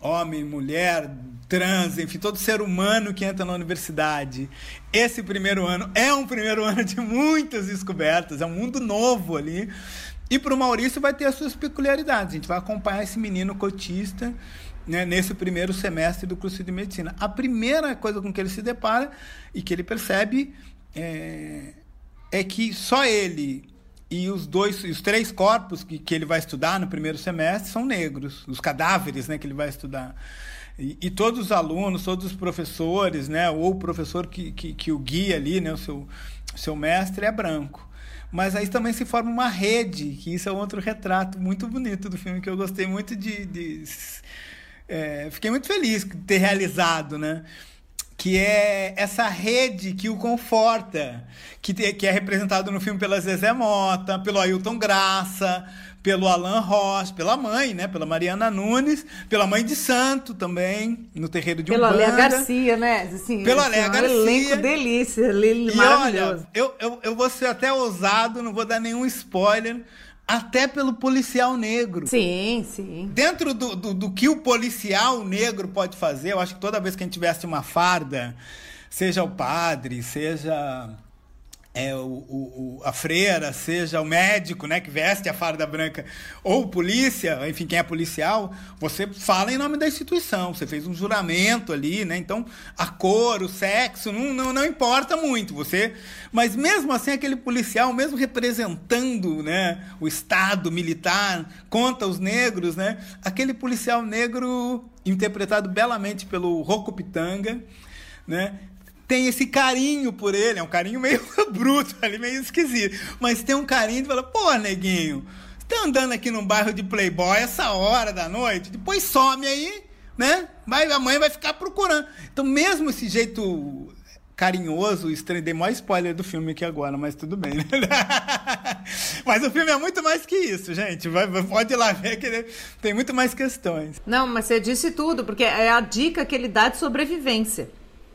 homem, mulher, trans, enfim, todo ser humano que entra na universidade, esse primeiro ano é um primeiro ano de muitas descobertas, é um mundo novo ali. E para o Maurício vai ter as suas peculiaridades. A gente vai acompanhar esse menino cotista né, nesse primeiro semestre do curso de medicina. A primeira coisa com que ele se depara e que ele percebe é, é que só ele e os dois, os três corpos que, que ele vai estudar no primeiro semestre são negros, os cadáveres, né, que ele vai estudar. E, e todos os alunos, todos os professores, né, ou o professor que, que, que o guia ali, né, o seu, seu mestre é branco. Mas aí também se forma uma rede, que isso é outro retrato muito bonito do filme que eu gostei muito de, de é, fiquei muito feliz de ter realizado, né? Que é essa rede que o conforta, que, que é representado no filme pela Zezé Mota, pelo Ailton Graça, pelo Alan Ross, pela mãe, né? Pela Mariana Nunes, pela mãe de Santo também, no terreiro de Pela Umbanda. Léa Garcia, né? Assim, Pela assim, Léa um Garcia. elenco delícia, E maravilhoso. olha, eu, eu, eu vou ser até ousado, não vou dar nenhum spoiler, até pelo policial negro. Sim, sim. Dentro do, do, do que o policial negro pode fazer, eu acho que toda vez que a gente tivesse uma farda, seja o padre, seja é, o, o, a freira, seja o médico, né, que veste a farda branca, ou polícia, enfim, quem é policial, você fala em nome da instituição, você fez um juramento ali, né, então a cor, o sexo, não, não, não importa muito, você, mas mesmo assim aquele policial, mesmo representando, né, o Estado militar contra os negros, né, aquele policial negro interpretado belamente pelo Rocco Pitanga, né, tem esse carinho por ele, é um carinho meio bruto ali, meio esquisito. Mas tem um carinho de falar, pô, neguinho, você tá andando aqui num bairro de Playboy essa hora da noite, depois some aí, né? Vai, a mãe vai ficar procurando. Então, mesmo esse jeito carinhoso, estranho, dei maior spoiler do filme aqui agora, mas tudo bem, né? mas o filme é muito mais que isso, gente. Vai, pode ir lá ver que tem muito mais questões. Não, mas você disse tudo, porque é a dica que ele dá de sobrevivência,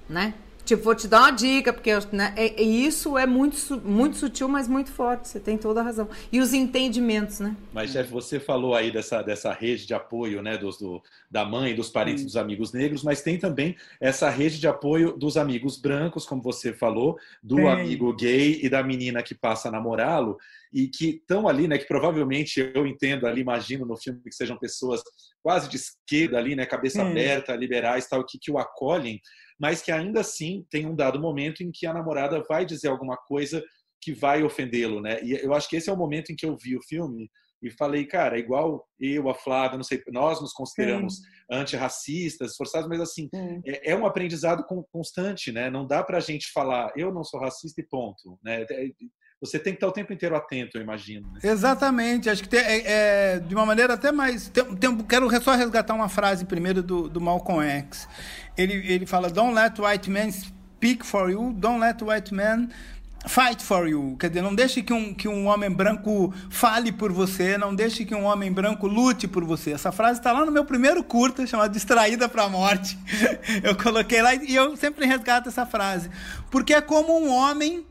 né? Tipo, vou te dar uma dica, porque né, é- é- isso é muito, muito sutil, mas muito forte. Você tem toda a razão. E os entendimentos, né? Mas, Jeff, você falou aí dessa, dessa rede de apoio né, dos, do, da mãe, dos parentes, Hum. dos amigos negros, mas tem também essa rede de apoio dos amigos brancos, como você falou, do Tem. amigo gay e da menina que passa a namorá-lo, e que estão ali, né, que provavelmente eu entendo ali, imagino no filme que sejam pessoas quase de esquerda ali, né, cabeça Hum. aberta, liberais, tal, que, que o acolhem, mas que ainda assim tem um dado momento em que a namorada vai dizer alguma coisa que vai ofendê-lo, né? E eu acho que esse é o momento em que eu vi o filme e falei, cara, igual eu, a Flávia, não sei, nós nos consideramos antirracistas, esforçados, mas assim, é, é um aprendizado con- constante, né? Não dá pra gente falar, eu não sou racista e ponto, né? Você tem que estar o tempo inteiro atento, eu imagino. né? Exatamente, acho que tem, é, é, de uma maneira até mais. Tem, tem- quero só resgatar uma frase primeiro do, do Malcolm X. Ele, ele fala: Don't let white men speak for you, don't let white men fight for you. Quer dizer, não deixe que um, que um homem branco fale por você, não deixe que um homem branco lute por você. Essa frase está lá no meu primeiro curta, chamado Distraída para a Morte. Eu coloquei lá e eu sempre resgato essa frase. Porque é como um homem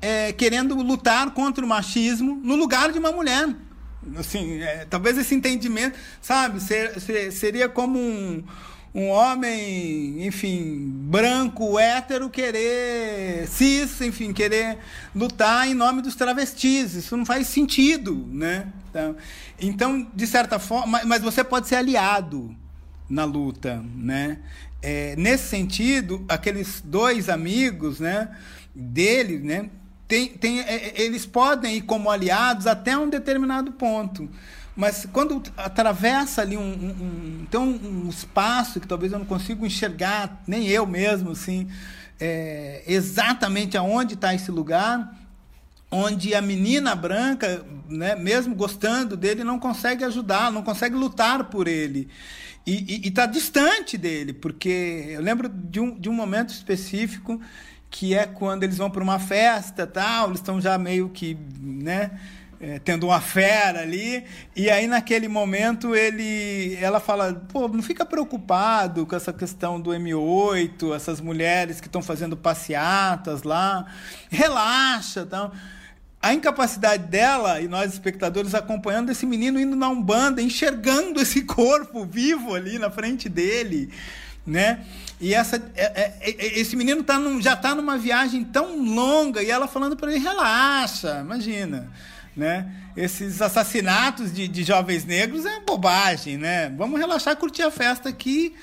é, querendo lutar contra o machismo no lugar de uma mulher. Assim, é, talvez esse entendimento, sabe, ser, ser- seria como um, um homem, enfim, branco, hétero, querer, cis, enfim, querer lutar em nome dos travestis. Isso não faz sentido, né? Então, então de certa forma, mas- você pode ser aliado na luta, né? É, nesse sentido, aqueles dois amigos, né, dele, né, tem, tem, é, é, eles podem ir como aliados até um determinado ponto. Mas quando atravessa ali um, um, um- um, um espaço que talvez eu não consiga enxergar, nem eu mesmo, assim, é, exatamente aonde está esse lugar, onde a menina branca, né, mesmo gostando dele, não consegue ajudar, não consegue lutar por ele. E está distante dele, porque eu lembro de um, de um momento específico que é quando eles vão para uma festa tal, eles estão já meio que, né, é, tendo uma fera ali, e aí naquele momento ele, ela fala, pô, não fica preocupado com essa questão do M8, essas mulheres que estão fazendo passeatas lá, relaxa, então a incapacidade dela e nós espectadores acompanhando esse menino indo na umbanda, enxergando esse corpo vivo ali na frente dele, né? E essa, é, é, é esse menino tá num, já está numa viagem tão longa e ela falando para ele relaxa, imagina né? Esses assassinatos de, de jovens negros é bobagem, né? Vamos relaxar, curtir a festa aqui.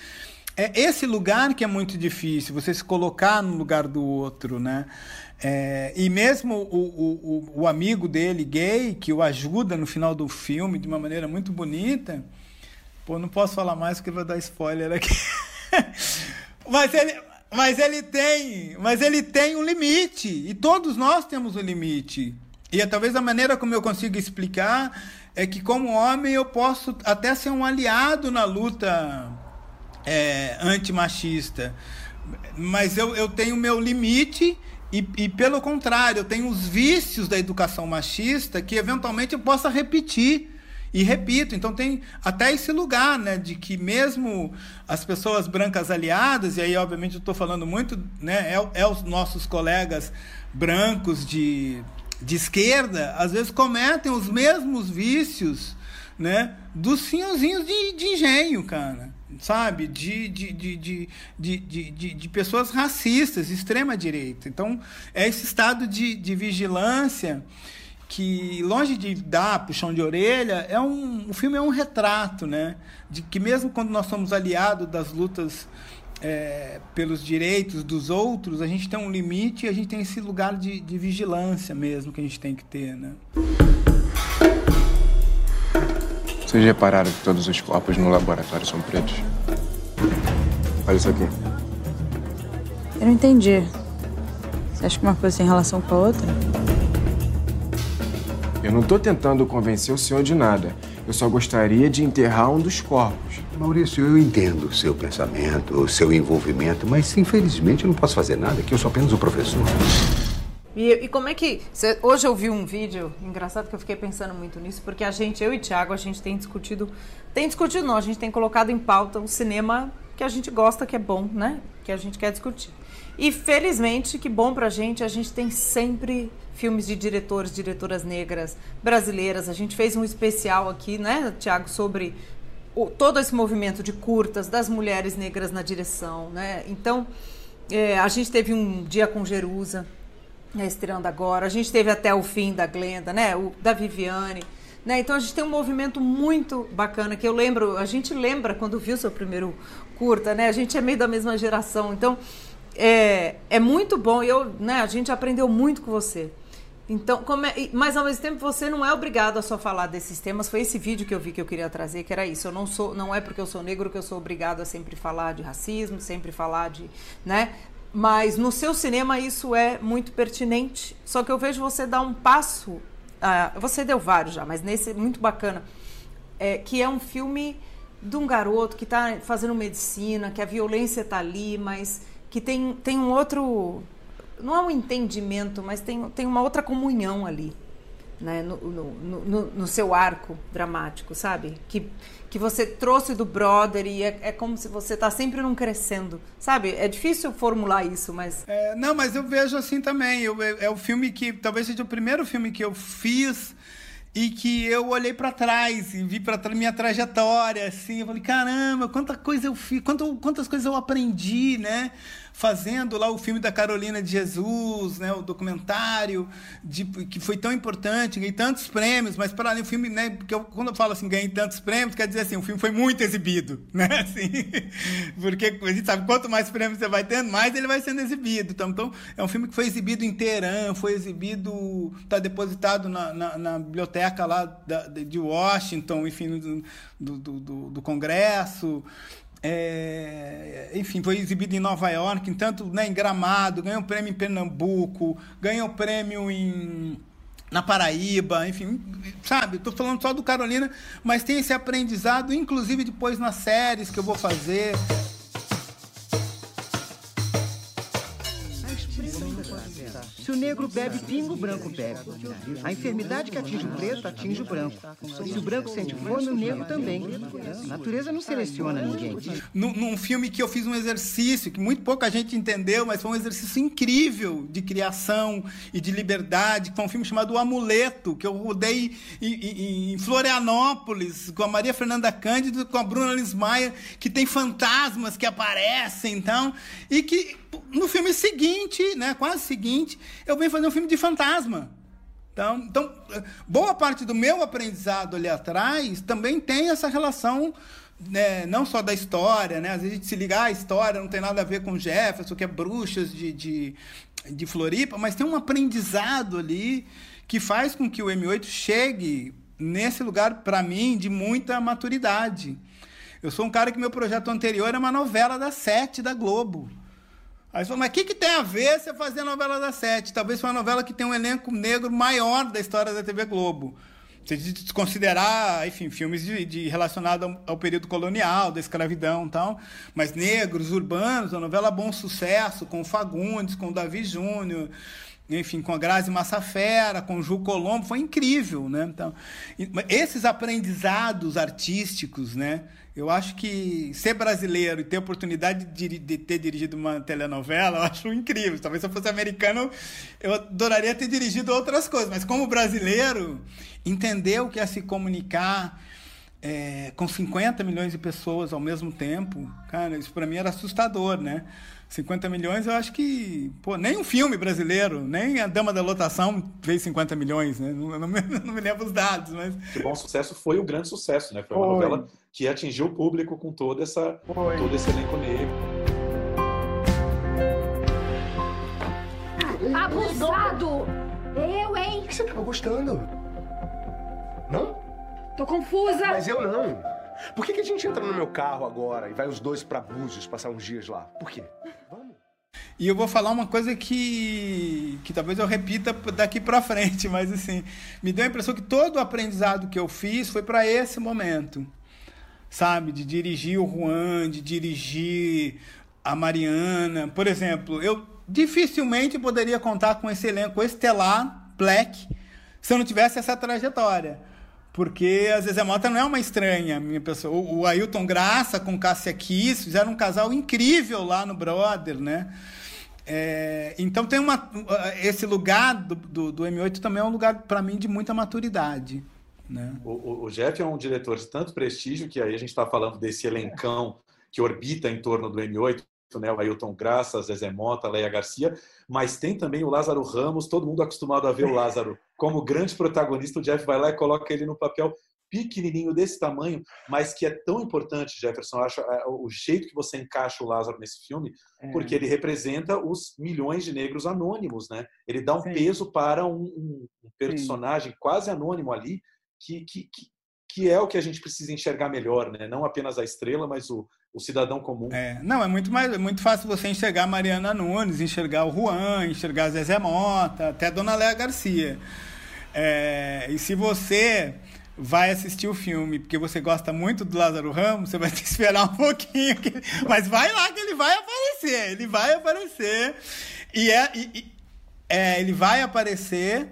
É esse lugar que é muito difícil, você se colocar no lugar do outro, né? É, e mesmo o, o, o, amigo dele, gay, que o ajuda no final do filme de uma maneira muito bonita. Pô, não posso falar mais porque vai dar spoiler aqui. mas, ele, mas ele tem, mas ele tem um limite. E todos nós temos um limite. E é, talvez a maneira como eu consigo explicar é que, como homem, eu posso até ser um aliado na luta é, antimachista. Mas eu, eu tenho meu limite e, e, pelo contrário, eu tenho os vícios da educação machista que, eventualmente, eu possa repetir. E repito, então tem até esse lugar, né, de que mesmo as pessoas brancas aliadas, e aí obviamente eu estou falando muito, né, é, é os nossos colegas brancos de de esquerda, às vezes cometem os mesmos vícios né, dos senhorzinhos de, de engenho, cara. Sabe? De, de, de, de, de, de, de pessoas racistas, extrema-direita. Então, é esse estado de, de vigilância que, longe de dar puxão de orelha, é um, o filme é um retrato, né? De que mesmo quando nós somos aliados das lutas é, pelos direitos dos outros, a gente tem um limite e a gente tem esse lugar de, de vigilância mesmo que a gente tem que ter, né? Vocês repararam que todos os corpos no laboratório são pretos? Olha isso aqui. Eu não entendi. Você acha que uma coisa tem relação com a outra? Eu não tô tentando convencer o senhor de nada. Eu só gostaria de enterrar um dos corpos. Maurício, eu entendo o seu pensamento, o seu envolvimento, mas infelizmente eu não posso fazer nada, que eu sou apenas o professor. E, e, como é que. Cê, hoje eu vi um vídeo, engraçado que eu fiquei pensando muito nisso, porque a gente, eu e Thiago, a gente tem discutido. Tem discutido, não, a gente tem colocado em pauta o cinema que a gente gosta, que é bom, né? Que a gente quer discutir. E felizmente, que bom pra gente, a gente tem sempre filmes de diretores, diretoras negras brasileiras. A gente fez um especial aqui, né, Tiago, sobre o, todo esse movimento de curtas das mulheres negras na direção, né? Então, é, a gente teve um dia com Jerusa, né, estreando agora. A gente teve até o fim da Glenda, né? O da Viviane. Né? Então a gente tem um movimento muito bacana que eu lembro, a gente lembra quando viu seu primeiro curta, né? A gente é meio da mesma geração, então é, é muito bom. Eu, né? A gente aprendeu muito com você. Então, é, mas ao mesmo tempo você não é obrigado a só falar desses temas. Foi esse vídeo que eu vi que eu queria trazer, que era isso. Eu não sou, não é porque eu sou negro que eu sou obrigado a sempre falar de racismo, sempre falar de, né? Mas no seu cinema isso é muito pertinente. Só que eu vejo você dar um passo. Uh, você deu vários já, mas nesse muito bacana, é, que é um filme de um garoto que está fazendo medicina, que a violência está ali, mas que tem, tem um outro não é um entendimento, mas tem, tem uma outra comunhão ali, né? No, no, no, no seu arco dramático, sabe? Que, que você trouxe do brother e é, é como se você está sempre num crescendo, sabe? É difícil formular isso, mas... É, não, mas eu vejo assim também. Eu, é, é o filme que, talvez seja o primeiro filme que eu fiz e que eu olhei para trás e vi para minha trajetória, assim, eu falei, caramba, quanta coisa eu fiz, quanto, quantas coisas eu aprendi, né? Fazendo lá o filme da Carolina de Jesus, né, o documentário de, que foi tão importante, ganhei tantos prêmios, mas para além do filme, né, porque eu, quando eu falo assim, ganhei tantos prêmios, quer dizer assim, o filme foi muito exibido, né, assim, porque a gente sabe quanto mais prêmios você vai tendo, mais ele vai sendo exibido. Então, então é um filme que foi exibido em Teherã, foi exibido, está depositado na, na, na, biblioteca lá da, de Washington, enfim, do, do, do, do Congresso. É, enfim, foi exibido em Nova York, tanto né, em Gramado, ganhou prêmio em Pernambuco, ganhou prêmio em na Paraíba, enfim, sabe? Estou falando só do Carolina, mas tem esse aprendizado, inclusive depois nas séries que eu vou fazer. O negro bebe pingo, o branco bebe. A enfermidade que atinge o preto atinge o branco. Se o branco sente fome, o negro também. A natureza não seleciona ninguém. Num, num filme que eu fiz um exercício que muito pouca gente entendeu, mas foi um exercício incrível de criação e de liberdade, que foi um filme chamado O Amuleto, que eu rodei em, em, Florianópolis, com a Maria Fernanda Cândido, com a Bruna Lismayer, que tem fantasmas que aparecem, então, e que no filme seguinte, né, quase seguinte, eu venho fazer um filme de fantasma. Então, então, boa parte do meu aprendizado ali atrás também tem essa relação né, não só da história, né? Às vezes a gente se ligar à história, não tem nada a ver com Jefferson, que é bruxas de, de, de Floripa, mas tem um aprendizado ali que faz com que o M8 chegue nesse lugar, para mim, de muita maturidade. Eu sou um cara que meu projeto anterior é uma novela da Sete da Globo. Aí você fala, mas o que, que tem a ver você fazer a novela da Sete? Talvez foi uma novela que tem um elenco negro maior da história da TV Globo. Se desconsiderar, enfim, filmes de, de relacionados ao, ao, período colonial, da escravidão e tal, mas negros, urbanos, a novela Bom Sucesso, com o Fagundes, com o Davi Júnior, enfim, com a Grazi Massafera, com o Ju Colombo, foi incrível, né? Então, esses aprendizados artísticos, né? Eu acho que ser brasileiro e ter a oportunidade de, de, ter dirigido uma telenovela, eu acho incrível. Talvez se eu fosse americano, eu adoraria ter dirigido outras coisas, mas como brasileiro, entender o que é se comunicar é, com 50 milhões de pessoas ao mesmo tempo, cara, isso para mim era assustador, né? 50 milhões, eu acho que, pô, nem um filme brasileiro, nem a Dama da Lotação fez 50 milhões, né? Não, não, me, não me lembro os dados, mas... O Bom Sucesso foi o grande sucesso, né? Foi uma foi. novela que atingiu o público com toda essa, todo esse elenco negro. Abusado! Eu, hein? O que você tava gostando? Não? Tô confusa. Mas eu não. Por que, que a gente entra no meu carro agora e vai os dois para Búzios passar uns dias lá? Por quê? E eu vou falar uma coisa que, que talvez eu repita daqui para frente, mas assim, me deu a impressão que todo o aprendizado que eu fiz foi para esse momento. Sabe? De dirigir o Juan, de dirigir a Mariana. Por exemplo, eu dificilmente poderia contar com esse elenco estelar, Black, se eu não tivesse essa trajetória porque a Zezé Mota não é uma estranha, minha pessoa. O, Ailton Graça com Cássia Kiss fizeram um casal incrível lá no Brother, né? É, então tem uma esse lugar do, do, do M8 também é um lugar para mim de muita maturidade. Né? O, o, Jeff é um diretor de tanto prestígio que aí a gente está falando desse elencão que orbita em torno do M8, né? o Ailton Graça, Zezé Mota, Leia Garcia, mas tem também o Lázaro Ramos, todo mundo acostumado a ver o Lázaro como grande protagonista, o Jeff vai lá e coloca ele no papel pequenininho desse tamanho, mas que é tão importante, Jefferson, acho, é, o jeito que você encaixa o Lázaro nesse filme, é. porque ele representa os milhões de negros anônimos, né? Ele dá um Sim. peso para um, um personagem Sim. quase anônimo ali, que, que, que, que é o que a gente precisa enxergar melhor, né? Não apenas a estrela, mas o, o cidadão comum. É, não, é muito mais é muito fácil você enxergar Mariana Nunes, enxergar o Juan, enxergar a Zezé Mota, até a Dona Léa Garcia. É, e se você vai assistir o filme porque você gosta muito do Lázaro Ramos, você vai ter que esperar um pouquinho. Que... Mas vai lá que ele vai aparecer, ele vai aparecer. E é, e, é ele vai aparecer.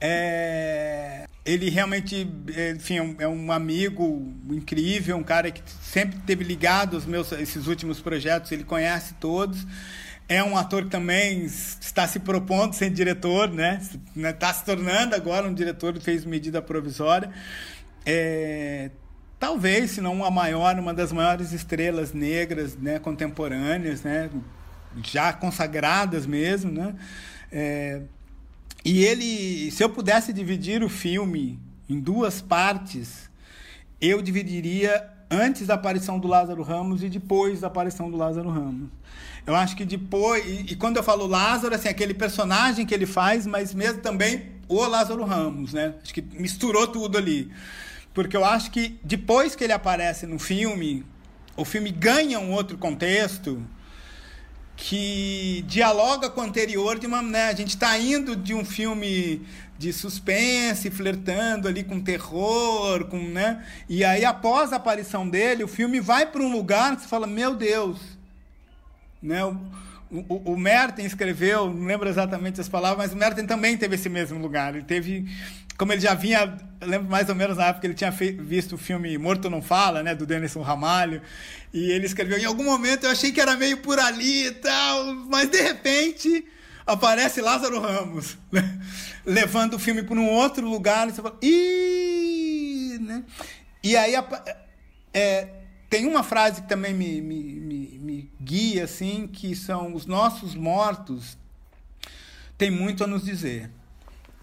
É, ele realmente, enfim, é, é um amigo incrível, um cara que sempre teve ligado aos meus esses últimos projetos, ele conhece todos. É um ator que também está se propondo ser diretor, né? Está se tornando agora um diretor fez medida provisória. É, talvez, se não a maior, uma das maiores estrelas negras né, contemporâneas, né? Já consagradas mesmo, né? É, e ele, se eu pudesse dividir o filme em duas partes, eu dividiria antes da aparição do Lázaro Ramos e depois da aparição do Lázaro Ramos. Eu acho que depois, e, e, quando eu falo Lázaro, assim, aquele personagem que ele faz, mas mesmo também o Lázaro Ramos, né? Acho que misturou tudo ali. Porque eu acho que depois que ele aparece no filme, o filme ganha um outro contexto que dialoga com o anterior de uma, né, a gente está indo de um filme de suspense, flertando ali com terror, com, né? E aí após a aparição dele, o filme vai para um lugar que você fala, meu Deus, né? O, o, o Merten escreveu, não lembro exatamente as palavras, mas o Merten também teve esse mesmo lugar. Ele teve, como ele já vinha, lembro mais ou menos na época ele tinha visto o filme Morto Não Fala, né, do Denison Ramalho, e ele escreveu, em algum momento eu achei que era meio por ali e tal, mas de repente aparece Lázaro Ramos, né, levando o filme para um outro lugar, e você fala, Ih! Né? E aí é, tem uma frase que também me, me, me, me guia, assim, que são os nossos mortos têm muito a nos dizer.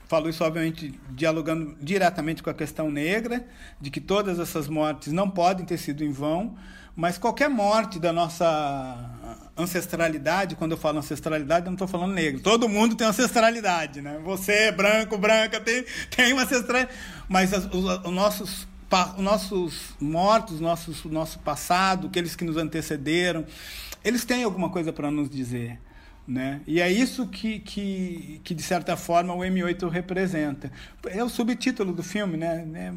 Falo isso, obviamente, dialogando diretamente com a questão negra, de que todas essas mortes não podem ter sido em vão, mas qualquer morte da nossa ancestralidade, quando eu falo ancestralidade, eu não estou falando negro. Todo mundo tem ancestralidade, né? Você, branco, branca, tem, tem uma ancestralidade. Mas as, os, os nossos os nossos mortos, nossos, nosso passado, aqueles que nos antecederam, eles têm alguma coisa para nos dizer. Né? E é isso que, que, que, de certa forma, o M8 representa. É o subtítulo do filme, né? É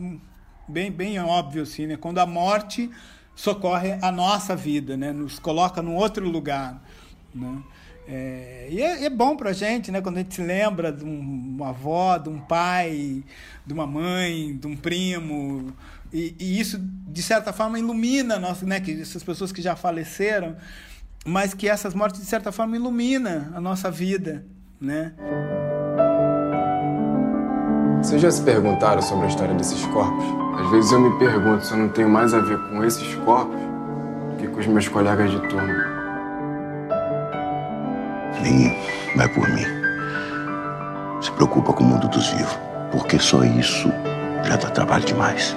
bem, bem óbvio, assim, né? Quando a morte socorre a nossa vida, né? Nos coloca num outro lugar, né? É, e é, é bom para a gente, né? Quando a gente se lembra de um, uma avó, de um pai, de uma mãe, de um primo. E, e isso, de certa forma, ilumina nós, né? Que essas pessoas que já faleceram, mas que essas mortes, de certa forma, ilumina a nossa vida, né? Vocês já se perguntaram sobre a história desses corpos? Às vezes eu me pergunto se eu não tenho mais a ver com esses corpos do que com os meus colegas de turma. Nem vai por mim. Se preocupa com o mundo dos vivos, porque só isso já dá trabalho demais.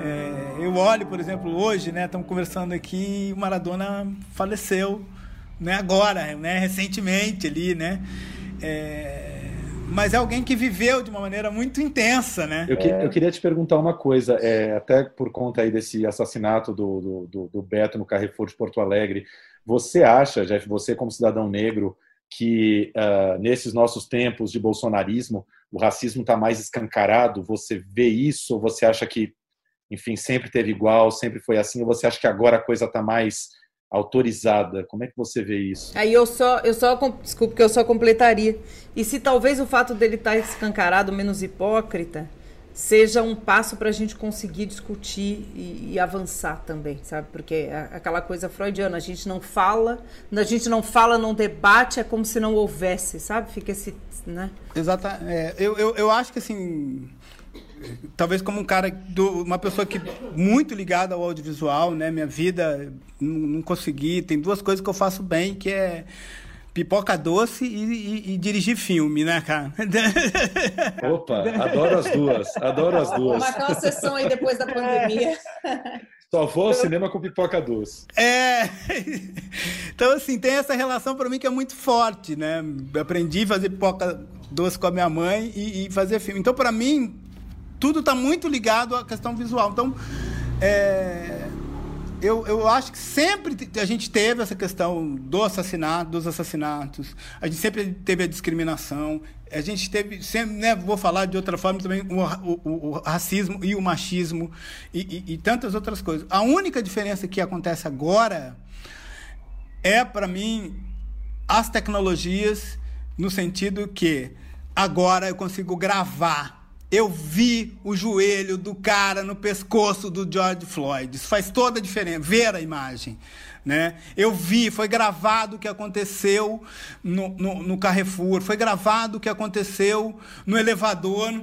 É, eu olho, por exemplo, hoje, né? Estamos conversando aqui, o Maradona faleceu, né? Agora, né? Recentemente ali, né? É, mas é alguém que viveu de uma maneira muito intensa, né? Eu, que, eu queria te perguntar uma coisa, é, até por conta aí desse assassinato do, do, do, Beto no Carrefour de Porto Alegre, você acha, Jeff, você como cidadão negro, que uh, nesses nossos tempos de bolsonarismo o racismo está mais escancarado? Você vê isso ou você acha que, enfim, sempre teve igual, sempre foi assim? Ou você acha que agora a coisa está mais autorizada. Como é que você vê isso? Aí eu só, eu só, desculpe que eu só completaria. E se talvez o fato dele estar tá escancarado, menos hipócrita, seja um passo para a gente conseguir discutir e, e, avançar também, sabe? Porque é aquela coisa freudiana, a gente não fala, a gente não fala, não debate, é como se não houvesse, sabe? Fica esse, né? Exato. É, eu, eu, eu acho que assim talvez como um cara, do, uma pessoa que muito ligada ao audiovisual, né? Minha vida não, não, consegui. Tem duas coisas que eu faço bem, que é pipoca doce e, e, e dirigir filme, né, cara? Opa, adoro as duas, adoro as duas. Marcar uma sessão aí depois da pandemia. Só vou ao cinema com pipoca doce. É. Então, assim, tem essa relação para mim que é muito forte, né? Aprendi a fazer pipoca doce com a minha mãe e, e fazer filme. Então, para mim, tudo está muito ligado à questão visual. Então, é, eu, eu acho que sempre a gente teve essa questão do assassinato, dos assassinatos, a gente sempre teve a discriminação, a gente teve, sempre, né, vou falar de outra forma também, o, o, o racismo e o machismo e, e, e tantas outras coisas. A única diferença que acontece agora é, para mim, as tecnologias, no sentido que agora eu consigo gravar eu vi o joelho do cara no pescoço do George Floyd. Isso faz toda a diferença, ver a imagem. Né? Eu vi, foi gravado o que aconteceu no, no, no Carrefour, foi gravado o que aconteceu no elevador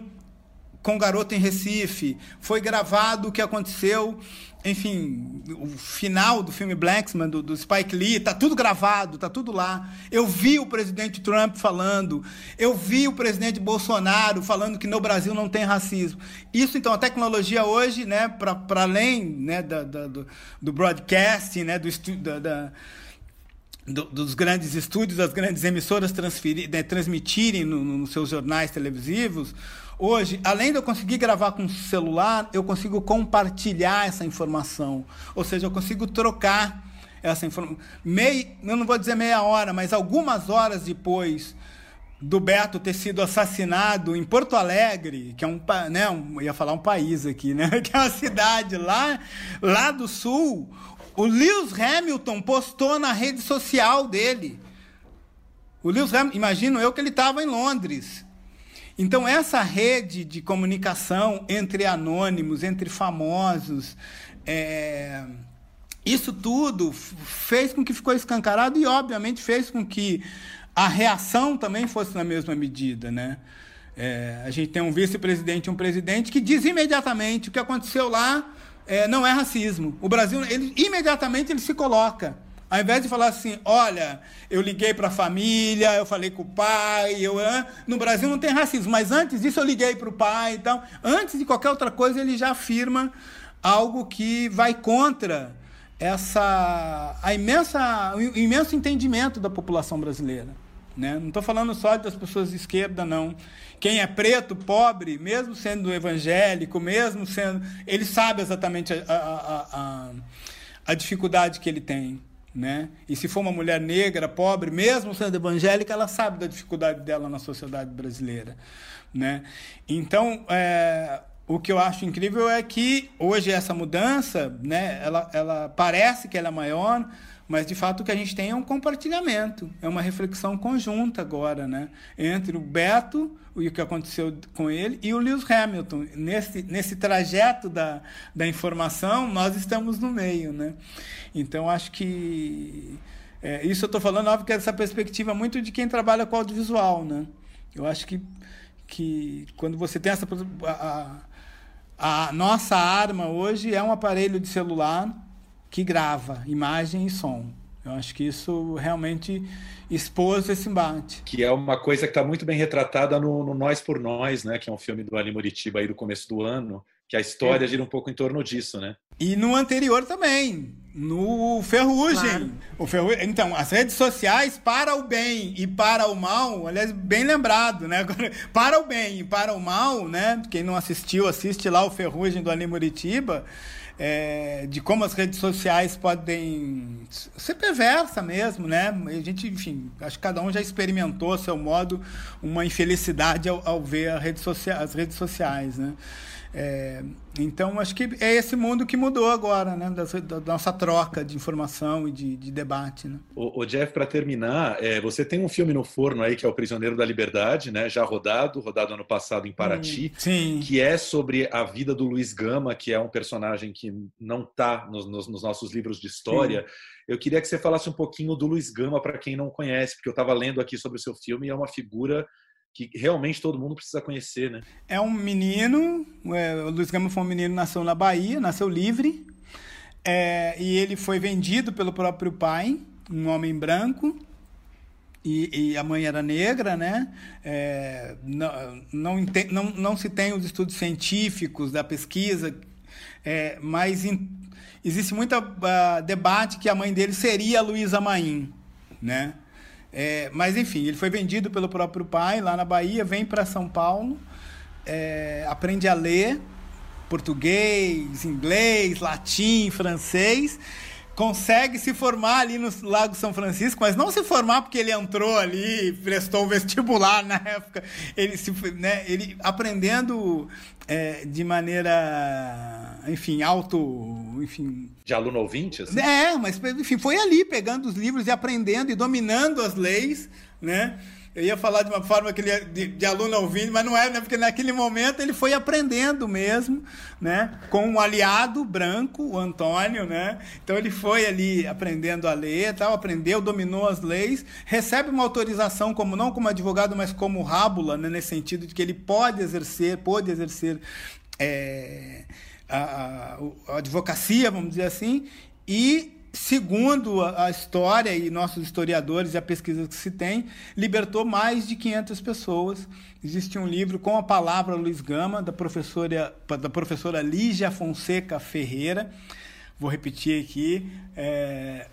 com o garoto em Recife, foi gravado o que aconteceu enfim, o final do filme Blacksman, do, do, Spike Lee, tá tudo gravado, tá tudo lá. Eu vi o presidente Trump falando, eu vi o presidente Bolsonaro falando que no Brasil não tem racismo. Isso, então, a tecnologia hoje, né, para além né, da, da, do, do broadcasting, né, do, da, da do, dos grandes estúdios, das grandes emissoras né, transmitirem nos no seus jornais televisivos, Hoje, além de eu conseguir gravar com o celular, eu consigo compartilhar essa informação. Ou seja, eu consigo trocar essa informação. Eu não vou dizer meia hora, mas algumas horas depois do Beto ter sido assassinado em Porto Alegre, que é um, né, um, ia falar um país aqui, né, que é uma cidade lá, lá do sul, O Lewis Hamilton postou na rede social dele. O Lewis Hamilton, imagino eu que ele estava em Londres. Então, essa rede de comunicação entre anônimos, entre famosos, é, isso tudo fez com que ficou escancarado e, obviamente, fez com que a reação também fosse na mesma medida. Né? É, a gente tem um vice-presidente e um presidente que diz imediatamente o que aconteceu lá é, não é racismo. O Brasil, ele, imediatamente, ele se coloca. Ao invés de falar assim, olha, eu liguei para a família, eu falei com o pai, eu no Brasil não tem racismo, mas antes disso eu liguei para o pai, então, antes de qualquer outra coisa ele já afirma algo que vai contra essa a imensa o imenso entendimento da população brasileira, né? Não estou falando só das pessoas de esquerda, não. Quem é preto, pobre, mesmo sendo evangélico, mesmo sendo, ele sabe exatamente a, a, a, a dificuldade que ele tem. Né? E se for uma mulher negra, pobre, mesmo sendo evangélica, ela sabe da dificuldade dela na sociedade brasileira. Né? Então, é, o que eu acho incrível é que hoje essa mudança, né, ela, ela parece que ela é maior, mas de fato o que a gente tem é um compartilhamento, é uma reflexão conjunta agora, né, entre o Beto e o que aconteceu com ele e o Lewis Hamilton. Nesse, nesse trajeto da, da informação, nós estamos no meio, né? Então acho que é, isso eu estou falando, óbvio que é essa perspectiva muito de quem trabalha com audiovisual, né? Eu acho que, que quando você tem essa a, a nossa arma hoje é um aparelho de celular que grava imagem e som. Eu acho que isso realmente expôs esse embate. Que é uma coisa que está muito bem retratada no, no, Nós por Nós, né? Que é um filme do Ali Moritiba aí do começo do ano, que a história é. gira um pouco em torno disso, né? E no anterior também, no Ferrugem. Claro. O Ferrugem. Então, as redes sociais para o bem e para o mal, aliás, bem lembrado, né? Para o bem e para o mal, né? Quem não assistiu, assiste lá o Ferrugem do Ali Moritiba é, de como as redes sociais podem ser perversa mesmo, né? A gente, enfim, acho que cada um já experimentou, a seu modo, uma infelicidade ao, ao ver rede as redes sociais, né? É, então, acho que é esse mundo que mudou agora, né? Da, da nossa troca de informação e de, de debate. Né? O, o Jeff, para terminar, é, você tem um filme no forno aí que é O Prisioneiro da Liberdade, né? Já rodado, rodado ano passado em Paraty, hum, que é sobre a vida do Luiz Gama, que é um personagem que não está nos, nos, nos, nossos livros de história. Sim. Eu queria que você falasse um pouquinho do Luiz Gama para quem não conhece, porque eu estava lendo aqui sobre o seu filme e é uma figura que realmente todo mundo precisa conhecer, né? É um menino, é, o Luiz Gama foi um menino, nasceu na Bahia, nasceu livre, é, e ele foi vendido pelo próprio pai, um homem branco, e, e a mãe era negra, né? É, não, não, não, não se tem os estudos científicos da pesquisa, é, mas in, existe muito uh, debate que a mãe dele seria a Luísa Maim, né? É, mas enfim, ele foi vendido pelo próprio pai lá na Bahia, vem para São Paulo, é, aprende a ler português, inglês, latim, francês consegue se formar ali no Lago São Francisco, mas não se formar porque ele entrou ali, prestou o vestibular na época. Ele, se, né, ele aprendendo é, de maneira, enfim, auto, enfim... De aluno ouvinte? Assim? É, mas enfim, foi ali pegando os livros e aprendendo e dominando as leis, né? Eu ia falar de uma forma que ele é de, de, aluno ouvindo, mas não é, né? Porque naquele momento ele foi aprendendo mesmo, né? Com um aliado branco, o Antônio, né? Então ele foi ali aprendendo a ler, tal, aprendeu, dominou as leis, recebe uma autorização como não como advogado, mas como rábula, né? Nesse sentido de que ele pode exercer, pode exercer é, a, a advocacia, vamos dizer assim, e segundo a, história e nossos historiadores e a pesquisa que se tem, libertou mais de 500 pessoas. Existe um livro com a palavra Luiz Gama, da professora, da professora Lígia Fonseca Ferreira. Vou repetir aqui. É,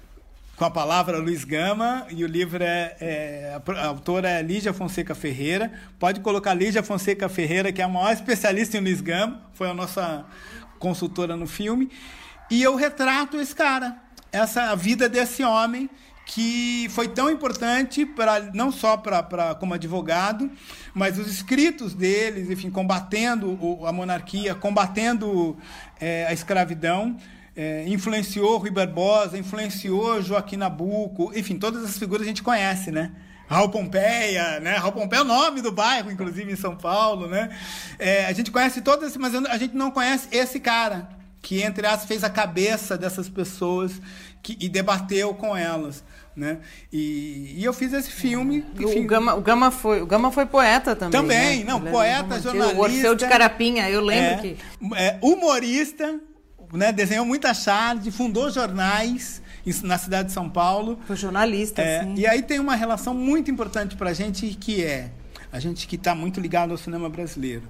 com a palavra Luiz Gama, e o livro é, é, a autora é Lígia Fonseca Ferreira. Pode colocar Lígia Fonseca Ferreira, que é a maior especialista em Luiz Gama, foi a nossa consultora no filme. E eu retrato esse cara, essa vida desse homem que foi tão importante para não só para como advogado, mas os escritos deles, enfim, combatendo a monarquia, combatendo é, a escravidão, é, influenciou Rui Barbosa, influenciou Joaquim Nabuco, enfim, todas as figuras a gente conhece, né? Raul Pompeia, né? Raul Pompeia é o nome do bairro, inclusive em São Paulo, né? É, a gente conhece todas, mas a gente não conhece esse cara que entre aspas fez a cabeça dessas pessoas que, e debateu com elas. Né? E, e eu fiz esse filme. Enfim, o, Gama, o, Gama foi, o Gama foi poeta também. Também, né? não, Ele poeta, jornalista. O Orfeu de Carapinha, eu lembro é, que. É, humorista, né? desenhou muita charge, fundou jornais na cidade de São Paulo. Foi jornalista, é, sim. E aí tem uma relação muito importante para a gente que é a gente que está muito ligado ao cinema brasileiro.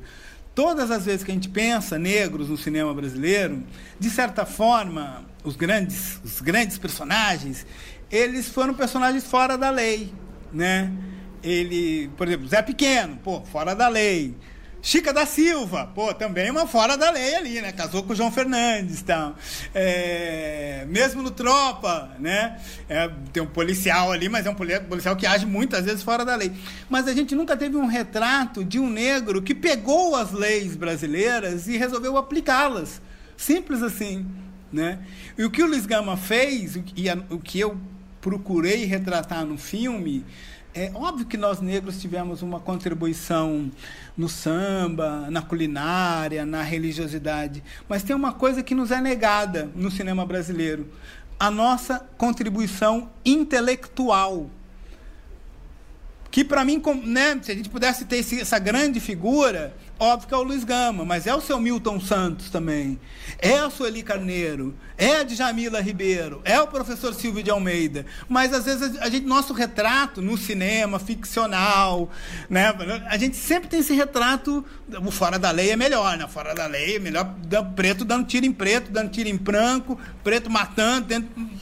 Todas as vezes que a gente pensa negros no cinema brasileiro, de certa forma, os grandes, os grandes personagens, eles foram personagens fora da lei, né? Ele, por exemplo, Zé Pequeno, pô, fora da lei. Chica da Silva, pô, também uma fora da lei ali, né? Casou com o João Fernandes, então. É, mesmo no Tropa, né? É, tem um policial ali, mas é um policial que age muitas vezes fora da lei. Mas a gente nunca teve um retrato de um negro que pegou as leis brasileiras e resolveu aplicá-las. Simples assim, né? E o que o Luiz Gama fez, e o que eu procurei retratar no filme, é óbvio que nós negros tivemos uma contribuição no samba, na culinária, na religiosidade, mas tem uma coisa que nos é negada no cinema brasileiro: a nossa contribuição intelectual. Que para mim, né, se a gente pudesse ter essa grande figura, Óbvio que é o Luiz Gama, mas é o seu Milton Santos também. É a Sueli Carneiro, é a Djamila Ribeiro, é o professor Silvio de Almeida. Mas às vezes a gente, nosso retrato no cinema ficcional, né? A gente sempre tem esse retrato, o fora da lei é melhor, né? Fora da lei é melhor preto dando tiro em preto, dando tiro em branco, preto matando,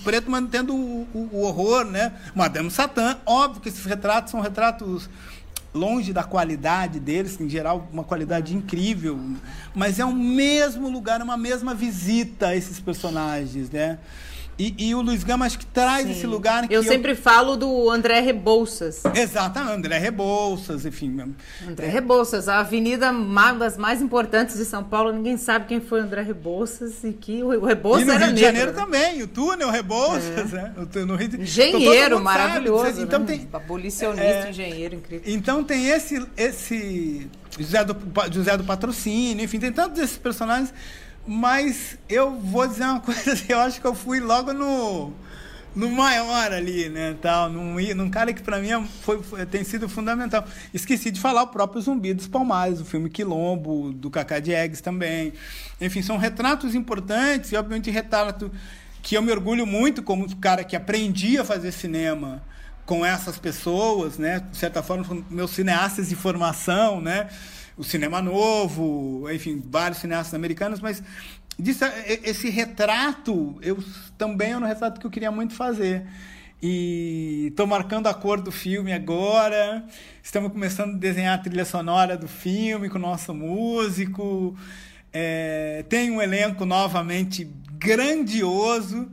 preto mantendo o, o, o horror, né? Madame Satã. Óbvio que esses retratos são retratos longe da qualidade deles, em geral uma qualidade incrível, mas é o mesmo lugar, uma mesma visita a esses personagens, né? E, e, o Luiz Gama acho que traz Sim. esse lugar que eu sempre eu... falo do André Rebouças. Exatamente, André Rebouças, enfim. André é. Rebouças, a avenida das mais importantes de São Paulo, ninguém sabe quem foi André Rebouças e que o Rebouças e no era Rio de negro, Janeiro né? também, o túnel Rebouças, é. né? No Rio... Engenheiro então, maravilhoso, então né? tem abolicionista, é... engenheiro incrível. Então tem esse esse José do José do Patrocínio, enfim, tem tantos desses personagens mas eu vou dizer uma coisa, eu acho que eu fui logo no, no maior ali, né, tal, num, num cara que para mim é, foi, foi, tem sido fundamental. Esqueci de falar o próprio Zumbi dos Palmares, o filme Quilombo, do Cacá Diegues também. Enfim, são retratos importantes e, obviamente, retrato que eu me orgulho muito como cara que aprendia a fazer cinema com essas pessoas, né, de certa forma, meus cineastas de formação, né, o cinema novo, enfim, vários cineastas americanos, mas disso, esse retrato, eu também é um retrato que eu queria muito fazer. E estou marcando a cor do filme agora. Estamos começando a desenhar a trilha sonora do filme com o nosso músico. É, tem um elenco novamente grandioso,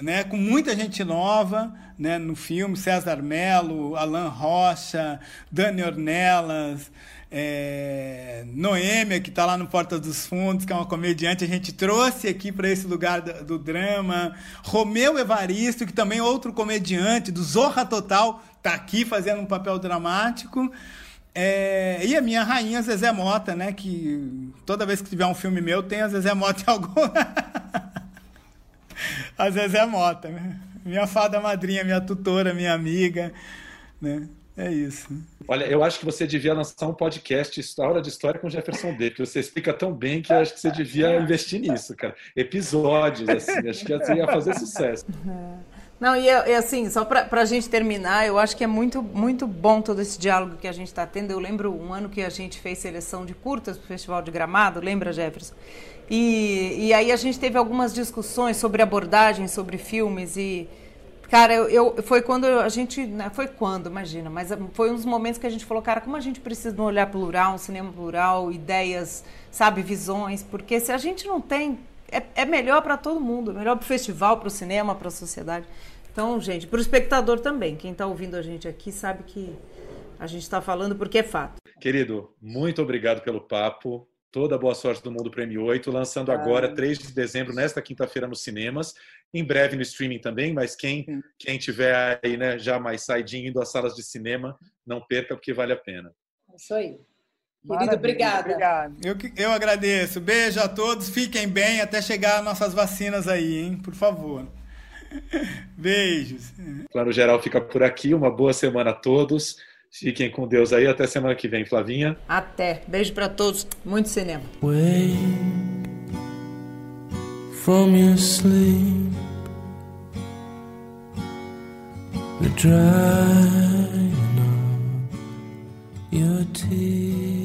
né, com muita gente nova né, no filme. César Mello, Alan Rocha, Dani Ornelas, é, Noêmia, que está lá no Porta dos Fundos, que é uma comediante, a gente trouxe aqui para esse lugar do, do, drama. Romeu Evaristo, que também é outro comediante, do Zorra Total, está aqui fazendo um papel dramático. É, e a minha rainha Zezé Mota, né? Que toda vez que tiver um filme meu, tem a Zezé Mota em algum. a Zezé Mota, né? Minha fada madrinha, minha tutora, minha amiga, né? É isso. Olha, eu acho que você devia lançar um podcast História de História com Jefferson D, que você explica tão bem que eu acho que você devia investir nisso, cara. Episódios, assim, acho que você ia fazer sucesso. Não, e, é, assim, só para a gente terminar, eu acho que é muito, muito bom todo esse diálogo que a gente está tendo. Eu lembro um ano que a gente fez seleção de curtas para o Festival de Gramado, lembra, Jefferson? E, e aí a gente teve algumas discussões sobre abordagem, sobre filmes e Cara, eu, eu, foi quando a gente. Né, foi quando, imagina, mas foi um dos momentos que a gente falou, cara, como a gente precisa de um olhar plural, um cinema plural, ideias, sabe, visões, porque se a gente não tem. É, é melhor para todo mundo, é melhor para o festival, para o cinema, para a sociedade. Então, gente, para o espectador também. Quem está ouvindo a gente aqui sabe que a gente está falando porque é fato. Querido, muito obrigado pelo papo. Toda a boa sorte do mundo para M8, lançando Ah. agora, 3 de dezembro, nesta quinta-feira nos cinemas. Em breve no streaming também, mas quem, quem tiver aí, né, já mais saidinho indo às salas de cinema, não perca, porque vale a pena. Isso aí. Querido, obrigada. Eu, que- eu agradeço. Beijo a todos. Fiquem bem até chegar as nossas vacinas aí, hein? Por favor. Beijos. Plano Geral fica por aqui. Uma boa semana a todos. Fiquem com Deus aí. Até semana que vem, Flavinha. Até. Beijo pra todos. Muito cinema. Wake from your sleep. You're drying up your tears.